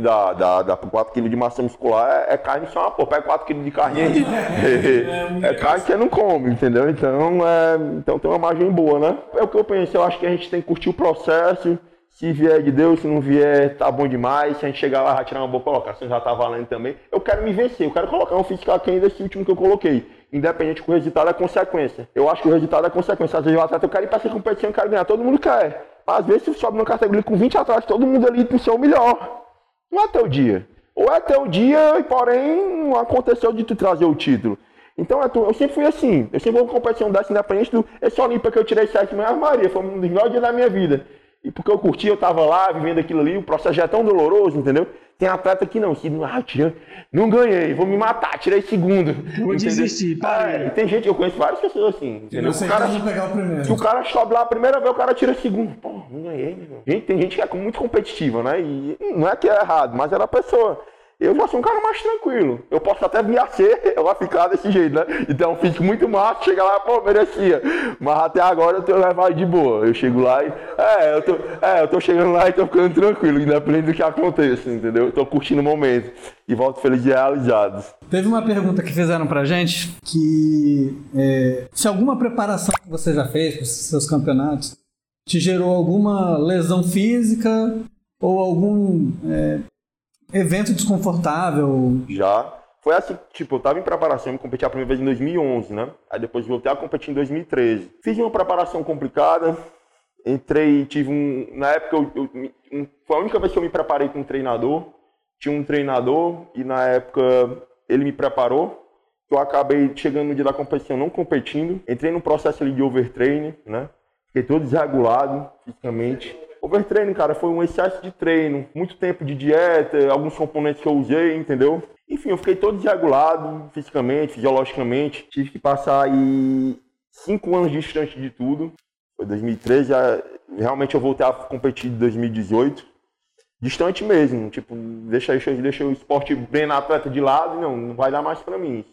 Dá, dá, dá pra 4 kg de massa muscular. É, é carne só porra. Pega 4 kg de carne aí. É, carne que você não come, entendeu? Então, é, então tem uma margem boa, né? É o que eu penso. Eu acho que a gente tem que curtir o processo. Se vier de Deus, se não vier, tá bom demais. Se a gente chegar lá, já tirar uma boa colocação, já tá valendo também. Eu quero me vencer, eu quero colocar um físico aquém desse último que eu coloquei. Independente que o resultado é consequência. Eu acho que o resultado é consequência. Às vezes o atleta, eu quero ir pra essa competição, eu quero ganhar. Todo mundo quer. Mas às vezes você sobe numa categoria com 20 atletas, todo mundo ali pro seu melhor. Não é teu dia. Ou é teu dia, porém não aconteceu de tu trazer o título. Então é tu- eu sempre fui assim. Eu sempre vou com competição dessa, independente do. Esse Olímpia que eu tirei sete manhãs, Maria, foi um dos melhores dias da minha vida. E porque eu curti, eu tava lá, vivendo aquilo ali, o processo já é tão doloroso, entendeu? Tem atleta que não, que ah, eu tirei, não ganhei, vou me matar, tirei segundo. Vou entendeu? desistir, parei. É, tem gente, eu conheço várias pessoas assim? Você O cara, quer pegar o primeiro. se o cara sobe lá a primeira vez, o cara tira segundo. Pô, não ganhei, meu irmão. Gente, tem gente que é muito competitiva, né? E não é que é errado, mas era a pessoa. Eu já sou um cara mais tranquilo. Eu posso até me ser, eu vou ficar desse jeito, né? E ter um físico muito massa, chega lá, pô, merecia. Mas até agora eu tô levado de boa. Eu chego lá e. É, eu tô, é, eu tô chegando lá e tô ficando tranquilo, independente do que aconteça, entendeu? Eu tô curtindo o momento. E volto feliz e realizado. Teve uma pergunta que fizeram pra gente que é, se alguma preparação que você já fez para seus campeonatos te gerou alguma lesão física ou algum é, evento desconfortável. Já. Foi assim, tipo, eu tava em preparação, eu competi a primeira vez em 2011, né? Aí depois voltei a competir em 2013. Fiz uma preparação complicada, entrei, tive um. Na época, eu, eu, um, foi a única vez que eu me preparei com um treinador. Tinha um treinador e na época ele me preparou. Eu acabei chegando no dia da competição não competindo. Entrei no processo ali de overtraining, né? Fiquei todo desregulado fisicamente. Overtraining, cara, foi um excesso de treino, muito tempo de dieta, alguns componentes que eu usei, entendeu? Enfim, eu fiquei todo desregulado fisicamente, fisiologicamente. Tive que passar aí cinco anos distante de tudo. Foi 2013, já, realmente eu voltei a competir em 2018. Distante mesmo, tipo, deixa, deixa, deixa o esporte bem na atleta de lado, não, não vai dar mais para mim.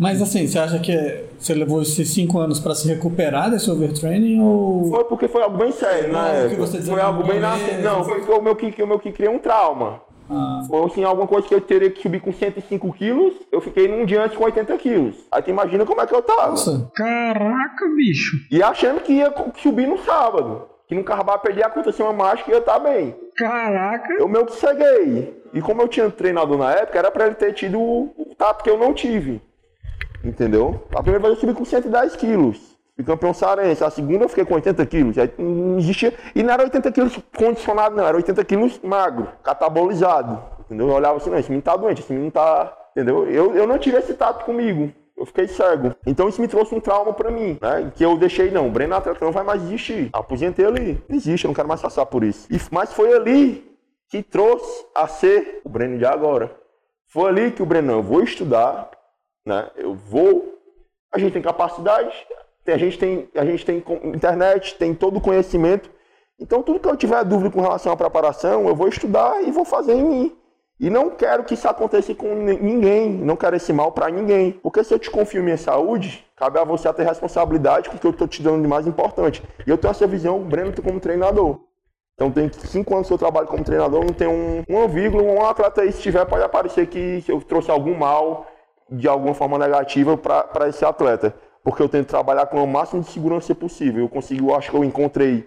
Mas assim, você acha que você levou esses cinco anos para se recuperar desse overtraining ou. Foi porque foi algo bem sério, né? Foi algo bem na. Não, foi o meu que, o meu que criou um trauma. Ah. Foi assim, alguma coisa que eu teria que subir com 105 quilos, eu fiquei num dia antes com 80 quilos. Aí tu imagina como é que eu tava. Nossa. Caraca, bicho. E achando que ia subir no sábado. Que no carnaval perder a conta assim uma marcha que ia estar tá bem. Caraca. Eu meio que ceguei. E como eu tinha treinador na época, era pra ele ter tido o tato que eu não tive. Entendeu? A primeira vez eu subi com 110 quilos. Fui campeão sarense. A segunda eu fiquei com 80 quilos. Aí não existia. E não era 80 quilos condicionado, não. Era 80 quilos magro, catabolizado. Entendeu? Eu olhava assim, não, esse menino tá doente, esse menino tá. Entendeu? Eu, eu não tive esse tato comigo. Eu fiquei cego. Então isso me trouxe um trauma pra mim, né? Que eu deixei, não, o Breno Atleta não vai mais existir. Aposentei ali. Não existe, eu não quero mais passar por isso. E, mas foi ali que trouxe a ser o Breno de agora. Foi ali que o Breno, eu vou estudar, né? Eu vou. A gente tem capacidade, a gente tem, a gente tem internet, tem todo o conhecimento. Então, tudo que eu tiver dúvida com relação à preparação, eu vou estudar e vou fazer em mim. E não quero que isso aconteça com ninguém, não quero esse mal para ninguém. Porque se eu te confio minha saúde, cabe a você ter responsabilidade com o que eu estou te dando de mais importante. E eu tenho essa visão, Breno, como treinador. Então, tem cinco anos que eu trabalho como treinador, não tem um, uma vírgula, um atleta aí, se tiver, pode aparecer que eu trouxe algum mal, de alguma forma negativa para esse atleta. Porque eu tento trabalhar com o máximo de segurança possível. Eu consigo, eu acho que eu encontrei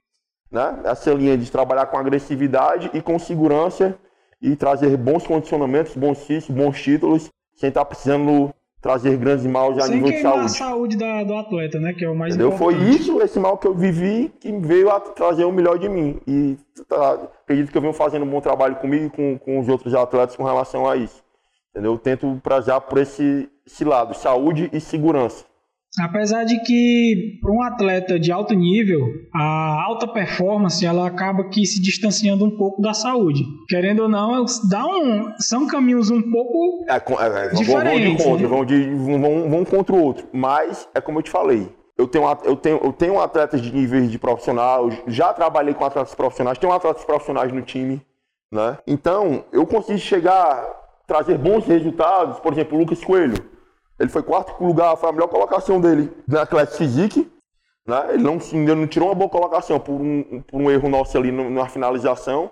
né, essa linha de trabalhar com agressividade e com segurança e trazer bons condicionamentos, bons físicos, bons títulos, sem estar precisando trazer grandes maus a sem nível de saúde. a saúde da, do atleta, né? Que é o mais Entendeu? Importante. Foi isso, esse mal que eu vivi, que veio a trazer o melhor de mim. E tá, acredito que eu venho fazendo um bom trabalho comigo e com, com os outros atletas com relação a isso. Entendeu? Eu tento prazer por esse, esse lado, saúde e segurança. Apesar de que para um atleta de alto nível, a alta performance ela acaba que se distanciando um pouco da saúde. Querendo ou não, dá um, são caminhos um pouco é, é, é diferentes. Vão de contra, né? vão, de, vão, vão contra o outro. Mas é como eu te falei, eu tenho, eu tenho, eu tenho atletas de níveis de profissional, já trabalhei com atletas profissionais, tenho atletas profissionais no time, né? Então, eu consigo chegar, trazer bons resultados, por exemplo, o Lucas Coelho. Ele foi quarto lugar, foi a melhor colocação dele na classe Physique. Né? Ele não, ele não tirou uma boa colocação por um, por um erro nosso ali na finalização,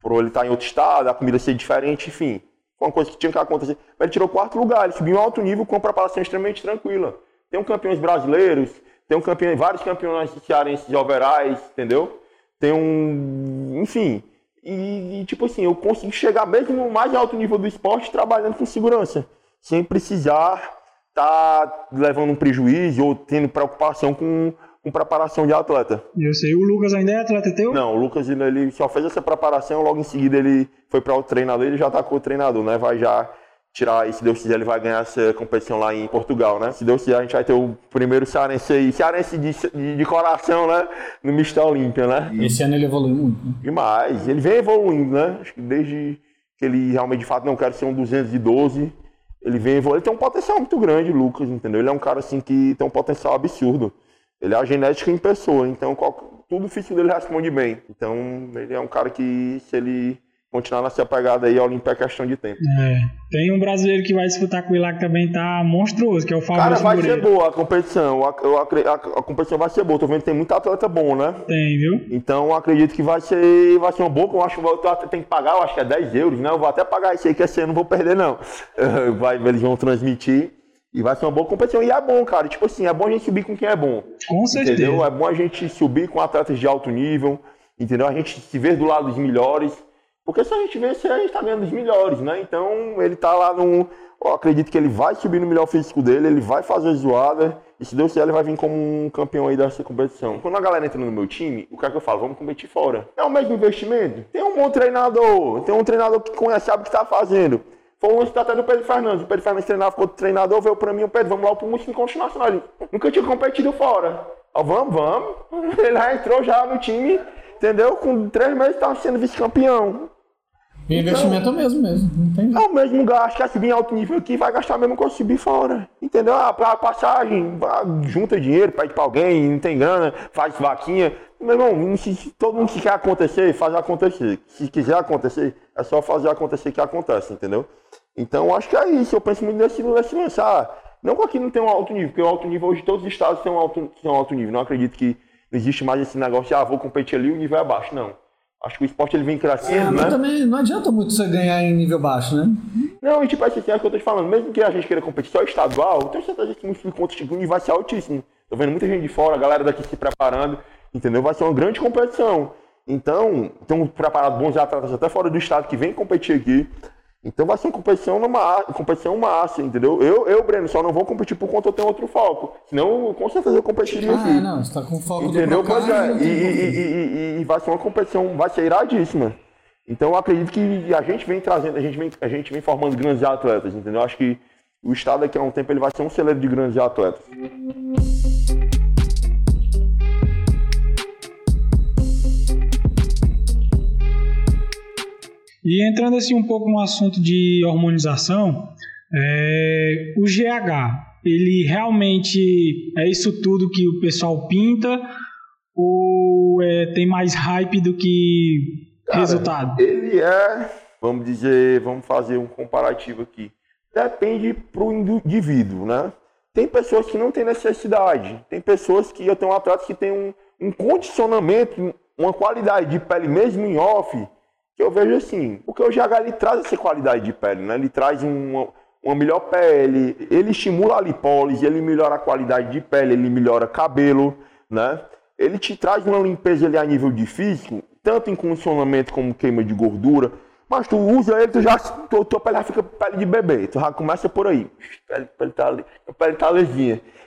por ele estar em outro estado, a comida ser diferente, enfim. Foi uma coisa que tinha que acontecer. Mas ele tirou quarto lugar, ele subiu em alto nível com uma preparação extremamente tranquila. Tem um campeões brasileiros, tem um campeão, vários campeões cearenses de overais, entendeu? Tem um. Enfim. E, e, tipo assim, eu consigo chegar mesmo no mais alto nível do esporte trabalhando com segurança. Sem precisar tá levando um prejuízo ou tendo preocupação com, com preparação de atleta. Eu sei, o Lucas ainda é atleta teu? Não, o Lucas ele só fez essa preparação, logo em seguida ele foi para o treinador, ele já tá com o treinador, né? Vai já tirar, e se Deus quiser, ele vai ganhar essa competição lá em Portugal, né? Se Deus quiser, a gente vai ter o primeiro cearense aí, cearense de, de, de coração, né? No Mister Olímpia, né? Esse ano ele evoluiu muito, né? Demais. Ele vem evoluindo, né? Acho que desde que ele realmente, de fato, não quer ser um 212, ele vem ele tem um potencial muito grande, Lucas, entendeu? Ele é um cara assim que tem um potencial absurdo. Ele é a genética em pessoa, então tudo físico dele responde bem. Então ele é um cara que se ele continuar nessa pegada aí, a Olimpia é questão de tempo. É. Tem um brasileiro que vai disputar com ele lá que também tá monstruoso, que é o Fabrício Cara, vai Moreira. ser boa a competição. A, a, a, a, competição vai ser boa. Tô vendo que tem muito atleta bom, né? Tem, viu? Então acredito que vai ser, vai ser uma boa. Eu acho que tem que pagar, eu acho que é 10 euros, né? Eu vou até pagar isso aí, que esse ano não vou perder, não. Vai, eles vão transmitir. E vai ser uma boa competição. E é bom, cara. Tipo assim, é bom a gente subir com quem é bom. Com certeza. Entendeu? É bom a gente subir com atletas de alto nível. Entendeu? A gente se ver do lado dos melhores. Porque se a gente vencer, a gente tá ganhando os melhores, né? Então, ele tá lá no. Eu acredito que ele vai subir no melhor físico dele, ele vai fazer zoada, e se Deus quiser, ele vai vir como um campeão aí dessa competição. Quando a galera entra no meu time, o que é que eu falo? Vamos competir fora. É o mesmo investimento. Tem um bom treinador, tem um treinador que conhece, sabe o que está fazendo. Foi um lance até do Pedro Fernandes. O Pedro Fernandes treinava com outro treinador, veio pra mim, o Pedro, vamos lá pro Músico Encontro Nacional. nunca tinha competido fora. Ó, vamos, vamos. Ele já entrou já no time, entendeu? Com três meses estava sendo vice-campeão. E investimento então, é o mesmo mesmo, não tem É o mesmo gasto, quer subir em alto nível aqui, vai gastar mesmo quando subir fora. Entendeu? Ah, pra passagem, junta dinheiro, pede pra alguém, não tem grana, faz vaquinha. Meu irmão, se, todo mundo que quer acontecer, faz acontecer. Se quiser acontecer, é só fazer acontecer que acontece, entendeu? Então acho que é isso, eu penso muito nesse, nesse lançar. Não que aqui não tem um alto nível, porque o alto nível hoje todos os estados têm um alto, têm um alto nível. Não acredito que não existe mais esse negócio de ah, vou competir ali, o nível é baixo. Não. Acho que o esporte ele vem crescendo, é, mas né? também não adianta muito você ganhar em nível baixo, né? Não, e tipo assim, é o que eu tô te falando. Mesmo que a gente queira competir só estadual, eu tenho certeza que o contra de nível vai ser altíssimo. Tô vendo muita gente de fora, a galera daqui se preparando, entendeu? Vai ser uma grande competição. Então, estão preparados bons atletas até fora do estado que vêm competir aqui. Então vai ser uma competição, numa, competição massa, entendeu? Eu, eu, Breno, só não vou competir por conta eu tenho outro foco. Senão, com certeza eu competiria ah, aqui. Não, você tá com foco entendeu? do Procard, é, e, e, e, e, vai ser uma competição, vai ser iradíssima. Então eu acredito que a gente vem trazendo, a gente vem, a gente vem formando grandes atletas, entendeu? Eu acho que o estado daqui a um tempo ele vai ser um celeiro de grandes atletas. E entrando assim um pouco no assunto de hormonização, é, o GH, ele realmente é isso tudo que o pessoal pinta ou é, tem mais hype do que Cara, resultado? Ele é, vamos dizer, vamos fazer um comparativo aqui. Depende pro indivíduo, né? Tem pessoas que não têm necessidade, tem pessoas que eu tenho atletas que têm um, um condicionamento, uma qualidade de pele mesmo em off, que eu vejo assim, porque o GH ele traz essa qualidade de pele, né? Ele traz uma, uma melhor pele, ele estimula a lipólise, ele melhora a qualidade de pele, ele melhora cabelo, né? Ele te traz uma limpeza ali a nível de físico, tanto em condicionamento como queima de gordura, mas tu usa ele, tu já, tua, tua pele já fica pele de bebê, tu já começa por aí, pele, pele tá, pele tá.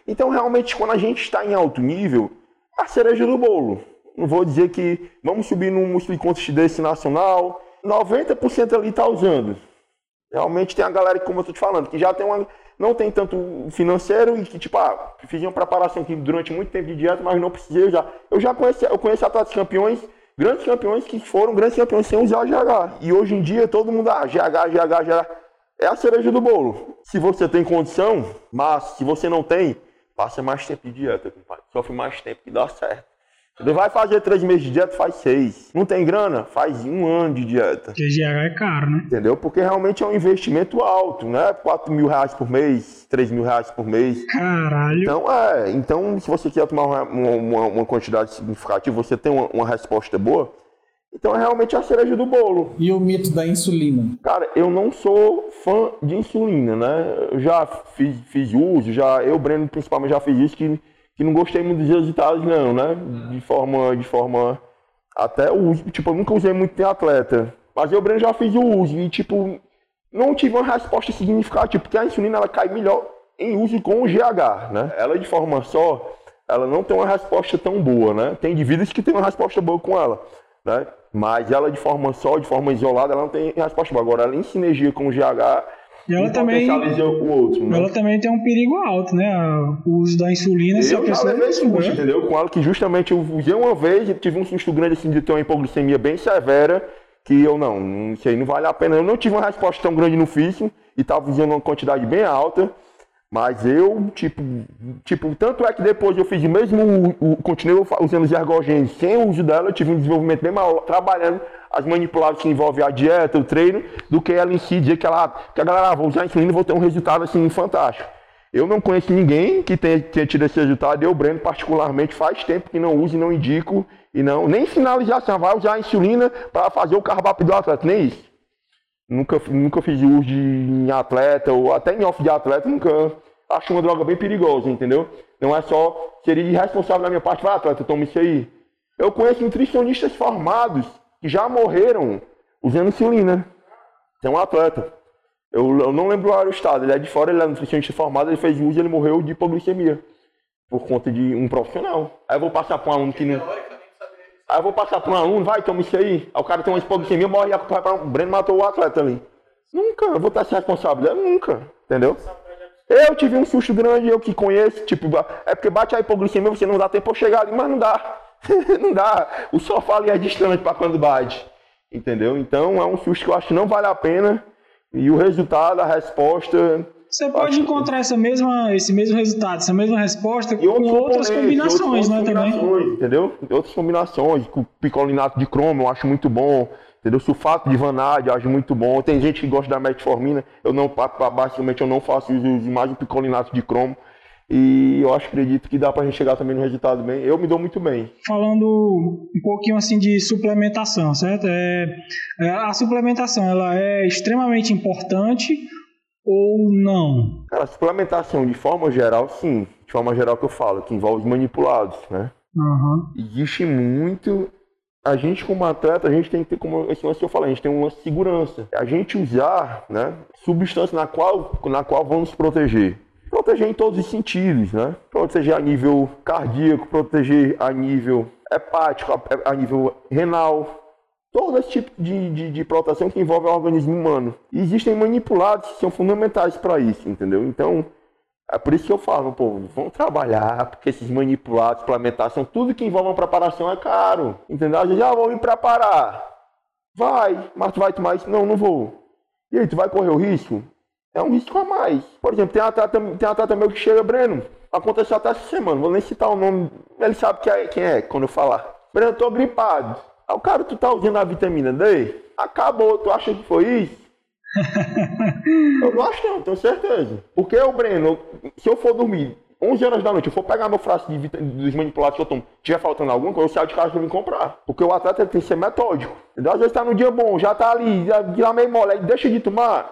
Então realmente quando a gente está em alto nível, a cereja do bolo. Não vou dizer que vamos subir num músculo de desse nacional. 90% ali está usando. Realmente tem a galera, como eu estou te falando, que já tem uma, não tem tanto financeiro e que, tipo, ah, fiz uma preparação aqui durante muito tempo de dieta, mas não precisei já. Eu já conheci, eu conheço atletas campeões, grandes campeões que foram grandes campeões sem usar GH. E hoje em dia todo mundo, ah, GH, GH, GH. É a cereja do bolo. Se você tem condição, mas se você não tem, passa mais tempo de dieta, compadre. Sofre mais tempo que dá certo. Ele vai fazer três meses de dieta, faz seis. Não tem grana? Faz um ano de dieta. Porque GH é caro, né? Entendeu? Porque realmente é um investimento alto, né? 4 mil reais por mês, 3 mil reais por mês. Caralho. Então, é. Então, se você quer tomar uma, uma, uma quantidade significativa, você tem uma, uma resposta boa, então é realmente a cereja do bolo. E o mito da insulina? Cara, eu não sou fã de insulina, né? Eu já fiz, fiz uso, já, eu, Breno, principalmente, já fiz isso que que não gostei muito dos resultados, não, né? De forma, de forma até o tipo, eu nunca usei muito em atleta, mas eu Breno já fiz o uso e tipo não tive uma resposta significativa, porque a insulina ela cai melhor em uso com o GH, né? Ela de forma só, ela não tem uma resposta tão boa, né? Tem indivíduos que têm uma resposta boa com ela, né? Mas ela de forma só, de forma isolada, ela não tem resposta boa. Agora, ela em sinergia com o GH, e ela também, o outro, né? ela também tem um perigo alto, né? O uso da insulina. Eu se a pessoa já levei susto, né? entendeu? Com ela que justamente eu usei uma vez, tive um susto grande assim de ter uma hipoglicemia bem severa, que eu não, isso aí não vale a pena. Eu não tive uma resposta tão grande no físico e estava usando uma quantidade bem alta. Mas eu, tipo, tipo, tanto é que depois eu fiz o mesmo, o, continuei usando os ergogênios sem o uso dela, eu tive um desenvolvimento bem maior, trabalhando as manipuladas que envolvem a dieta, o treino, do que ela em si dizer que, ela, que a galera, ah, vou usar a insulina e vou ter um resultado assim fantástico. Eu não conheço ninguém que tenha, tenha tido esse resultado, eu, Breno, particularmente, faz tempo que não uso e não indico, e não, nem finalização, vai usar a insulina para fazer o carboidrato do atleta, nem isso. Nunca, nunca fiz uso de em atleta, ou até em off de atleta, nunca. Acho uma droga bem perigosa, entendeu? Não é só, seria irresponsável da minha parte, vai atleta, toma isso aí. Eu conheço nutricionistas formados que já morreram usando insulina. Tem um atleta. Eu, eu não lembro o estado, ele é de fora, ele é nutricionista formado, ele fez uso e ele morreu de hipoglicemia. Por conta de um profissional. Aí eu vou passar para um aluno que não. Aí eu vou passar para um aluno, vai, toma isso aí. Aí o cara tem uma hipoglicemia, morre, vai para o Breno matou o atleta ali. Nunca, eu vou estar sem responsabilidade, nunca, entendeu? Eu tive um susto grande, eu que conheço, tipo, é porque bate a hipoglicemia, você não dá tempo para chegar ali, mas não dá. não dá. O sofá ali é distante para quando bate. Entendeu? Então é um susto que eu acho que não vale a pena. E o resultado, a resposta. Você pode encontrar essa mesma, esse mesmo resultado, essa mesma resposta com outras combinações, né? Combinações, também. Entendeu? Outras combinações, com picolinato de cromo, eu acho muito bom. Entendeu? Sulfato de vanádio, acho muito bom. Tem gente que gosta da metformina. Eu não, basicamente, eu não faço uso mais do picolinato de cromo. E eu acho, acredito que dá pra gente chegar também no resultado bem. Eu me dou muito bem. Falando um pouquinho assim de suplementação, certo? É, é, a suplementação, ela é extremamente importante ou não? Cara, a suplementação, de forma geral, sim. De forma geral que eu falo, que envolve manipulados, né? Uhum. Existe muito a gente como atleta, a gente tem que ter, como esse lance eu falei, a gente tem uma segurança. A gente usar, né, substância na qual, na qual vamos proteger proteger em todos os sentidos, né? Proteger a nível cardíaco, proteger a nível hepático, a nível renal, todo esse tipo de, de, de, proteção que envolve o organismo humano. E existem manipulados que são fundamentais para isso, entendeu? Então, é por isso que eu falo, pô, vamos trabalhar, porque esses manipulados, suplementação, tudo que envolve uma preparação é caro, entendeu? Às vezes, ah, vou me preparar. Vai, mas tu vai tomar isso? Não, não vou. E aí, tu vai correr o risco? é um risco a mais. Por exemplo, tem atleta, tem atleta meu que chega, Breno, aconteceu até essa semana, vou nem citar o nome, ele sabe quem é, quem é quando eu falar. Breno, eu tô gripado. Aí o cara, tu tá usando a vitamina D? Acabou, tu acha que foi isso? eu não acho não, tenho certeza. Porque eu, Breno, se eu for dormir 11 horas da noite, eu for pegar meu frasco de dos manipulados que eu tomo, tiver faltando alguma coisa, eu saio de casa pra me comprar. Porque o atleta tem que ser metódico. Entendeu? Às vezes tá no dia bom, já tá ali, já, já meio mole, deixa de tomar.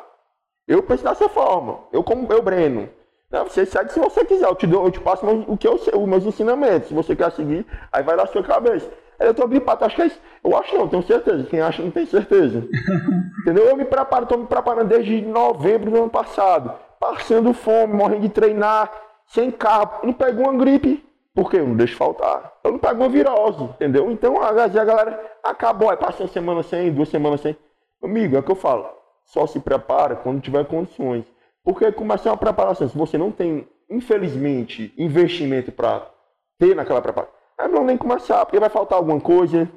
Eu penso dessa forma. Eu, como eu, Breno. Né? Você segue se você quiser. Eu te, dou, eu te passo o que eu sei, os meus ensinamentos. Se você quer seguir, aí vai na sua cabeça. Eu tô gripado, acho que é isso. Eu acho não, tenho certeza. Quem acha não tem certeza. Entendeu? Eu me preparo, tô me preparando desde novembro do ano passado. Passando fome, morrendo de treinar, sem carro. Não pego uma gripe. Por quê? Eu não deixo faltar. Eu não pego uma virose, entendeu? Então, vezes a galera acabou, aí passa uma semana sem, duas semanas sem. Amigo, é o que eu falo só se prepara quando tiver condições. Porque começar uma preparação, se você não tem, infelizmente, investimento para ter naquela preparação, é melhor nem começar, porque vai faltar alguma coisa,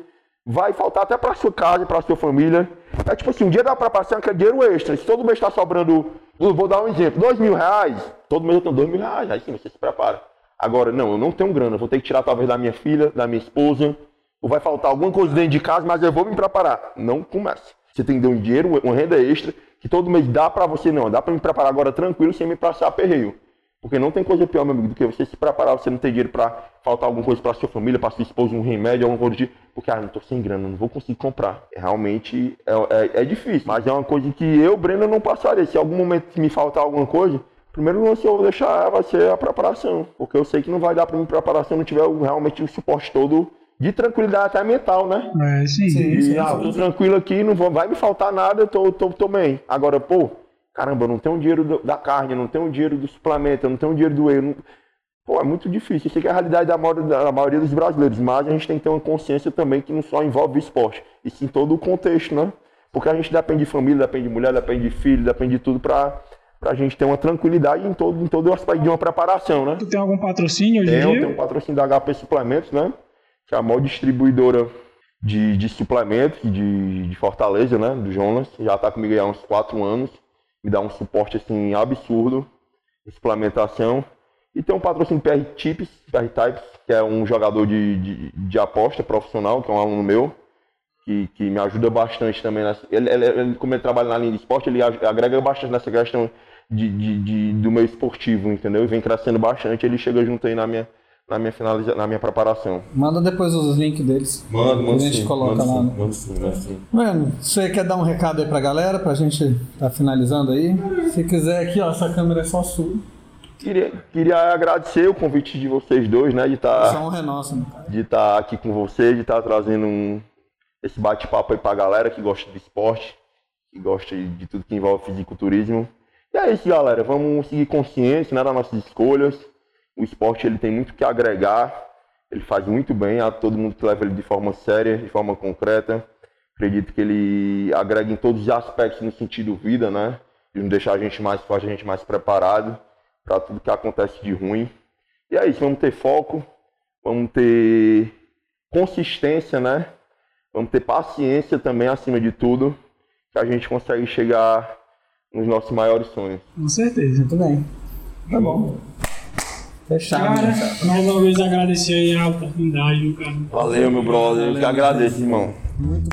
vai faltar até para sua casa, para sua família. É tipo assim, um dia da preparação é dinheiro extra. Se todo mês está sobrando, vou dar um exemplo, dois mil reais, todo mês eu tenho dois mil reais, aí sim você se prepara. Agora, não, eu não tenho grana, vou ter que tirar talvez da minha filha, da minha esposa, ou vai faltar alguma coisa dentro de casa, mas eu vou me preparar. Não comece. Você tem que dar um dinheiro, uma renda extra, que todo mês dá para você, não. Dá para me preparar agora tranquilo, sem me passar perreio. Porque não tem coisa pior, meu amigo, do que você se preparar, você não ter dinheiro para faltar alguma coisa para sua família, para sua esposa, um remédio, alguma coisa do tipo. Porque, ah, não tô sem grana, não vou conseguir comprar. Realmente é, é, é difícil. Mas é uma coisa que eu, Breno, não passaria. Se algum momento me faltar alguma coisa, primeiro lance eu vou deixar vai ser a preparação. Porque eu sei que não vai dar para mim preparação se não tiver realmente o suporte todo de tranquilidade até mental, né? É, sim. sim, e, sim, ah, tô tranquilo aqui, não vou, vai me faltar nada, eu tô, tô, tô bem. Agora, pô, caramba, eu não tenho dinheiro do, da carne, eu não tenho dinheiro do suplemento, eu não tenho dinheiro do whey. Não... Pô, é muito difícil. Isso aqui é a realidade da maioria, da maioria dos brasileiros, mas a gente tem que ter uma consciência também que não só envolve o esporte, e sim todo o contexto, né? Porque a gente depende de família, depende de mulher, depende de filho, depende de tudo para pra gente ter uma tranquilidade em todo, em todo o aspecto de uma preparação, né? Tu tem algum patrocínio hoje em dia? Eu tenho um patrocínio da HP Suplementos, né? que é a maior distribuidora de, de suplementos de, de Fortaleza, né? Do Jonas. Já está comigo há uns quatro anos. Me dá um suporte assim absurdo em suplementação. E tem um patrocínio PR Tips, PR Types, que é um jogador de, de, de, aposta profissional, que é um aluno meu, que, que me ajuda bastante também. Nessa, ele, ele, como ele trabalha na linha de esporte, ele agrega bastante nessa questão de, de, de, do meio esportivo, entendeu? E vem crescendo bastante, ele chega junto aí na minha, na minha, finaliza... na minha preparação. Manda depois os links deles. Manda, manda. A gente sim, coloca manda lá. Sim, manda sim, manda sim. Mano, você quer dar um recado aí pra galera, pra gente tá finalizando aí? Se quiser aqui, ó, essa câmera é só sua. Queria, queria agradecer o convite de vocês dois, né? De estar. Tá, Essa honra é nossa, né? De estar tá aqui com vocês, de estar tá trazendo um, esse bate-papo aí pra galera que gosta de esporte. que gosta de, de tudo que envolve fisiculturismo. E é isso, galera. Vamos seguir consciência né, das nossas escolhas. O esporte ele tem muito que agregar. Ele faz muito bem a todo mundo que leva ele de forma séria, de forma concreta. Acredito que ele agrega em todos os aspectos no sentido vida, né? De nos deixar a gente mais forte, a gente mais preparado para tudo que acontece de ruim. E é isso, vamos ter foco, vamos ter consistência, né? Vamos ter paciência também acima de tudo, que a gente consegue chegar nos nossos maiores sonhos. Com certeza. Muito bem. Tá bom. Fechado. Cara, mais uma vez agradecer aí a oportunidade, cara. Valeu, meu brother. Eu que agradeço, irmão. Muito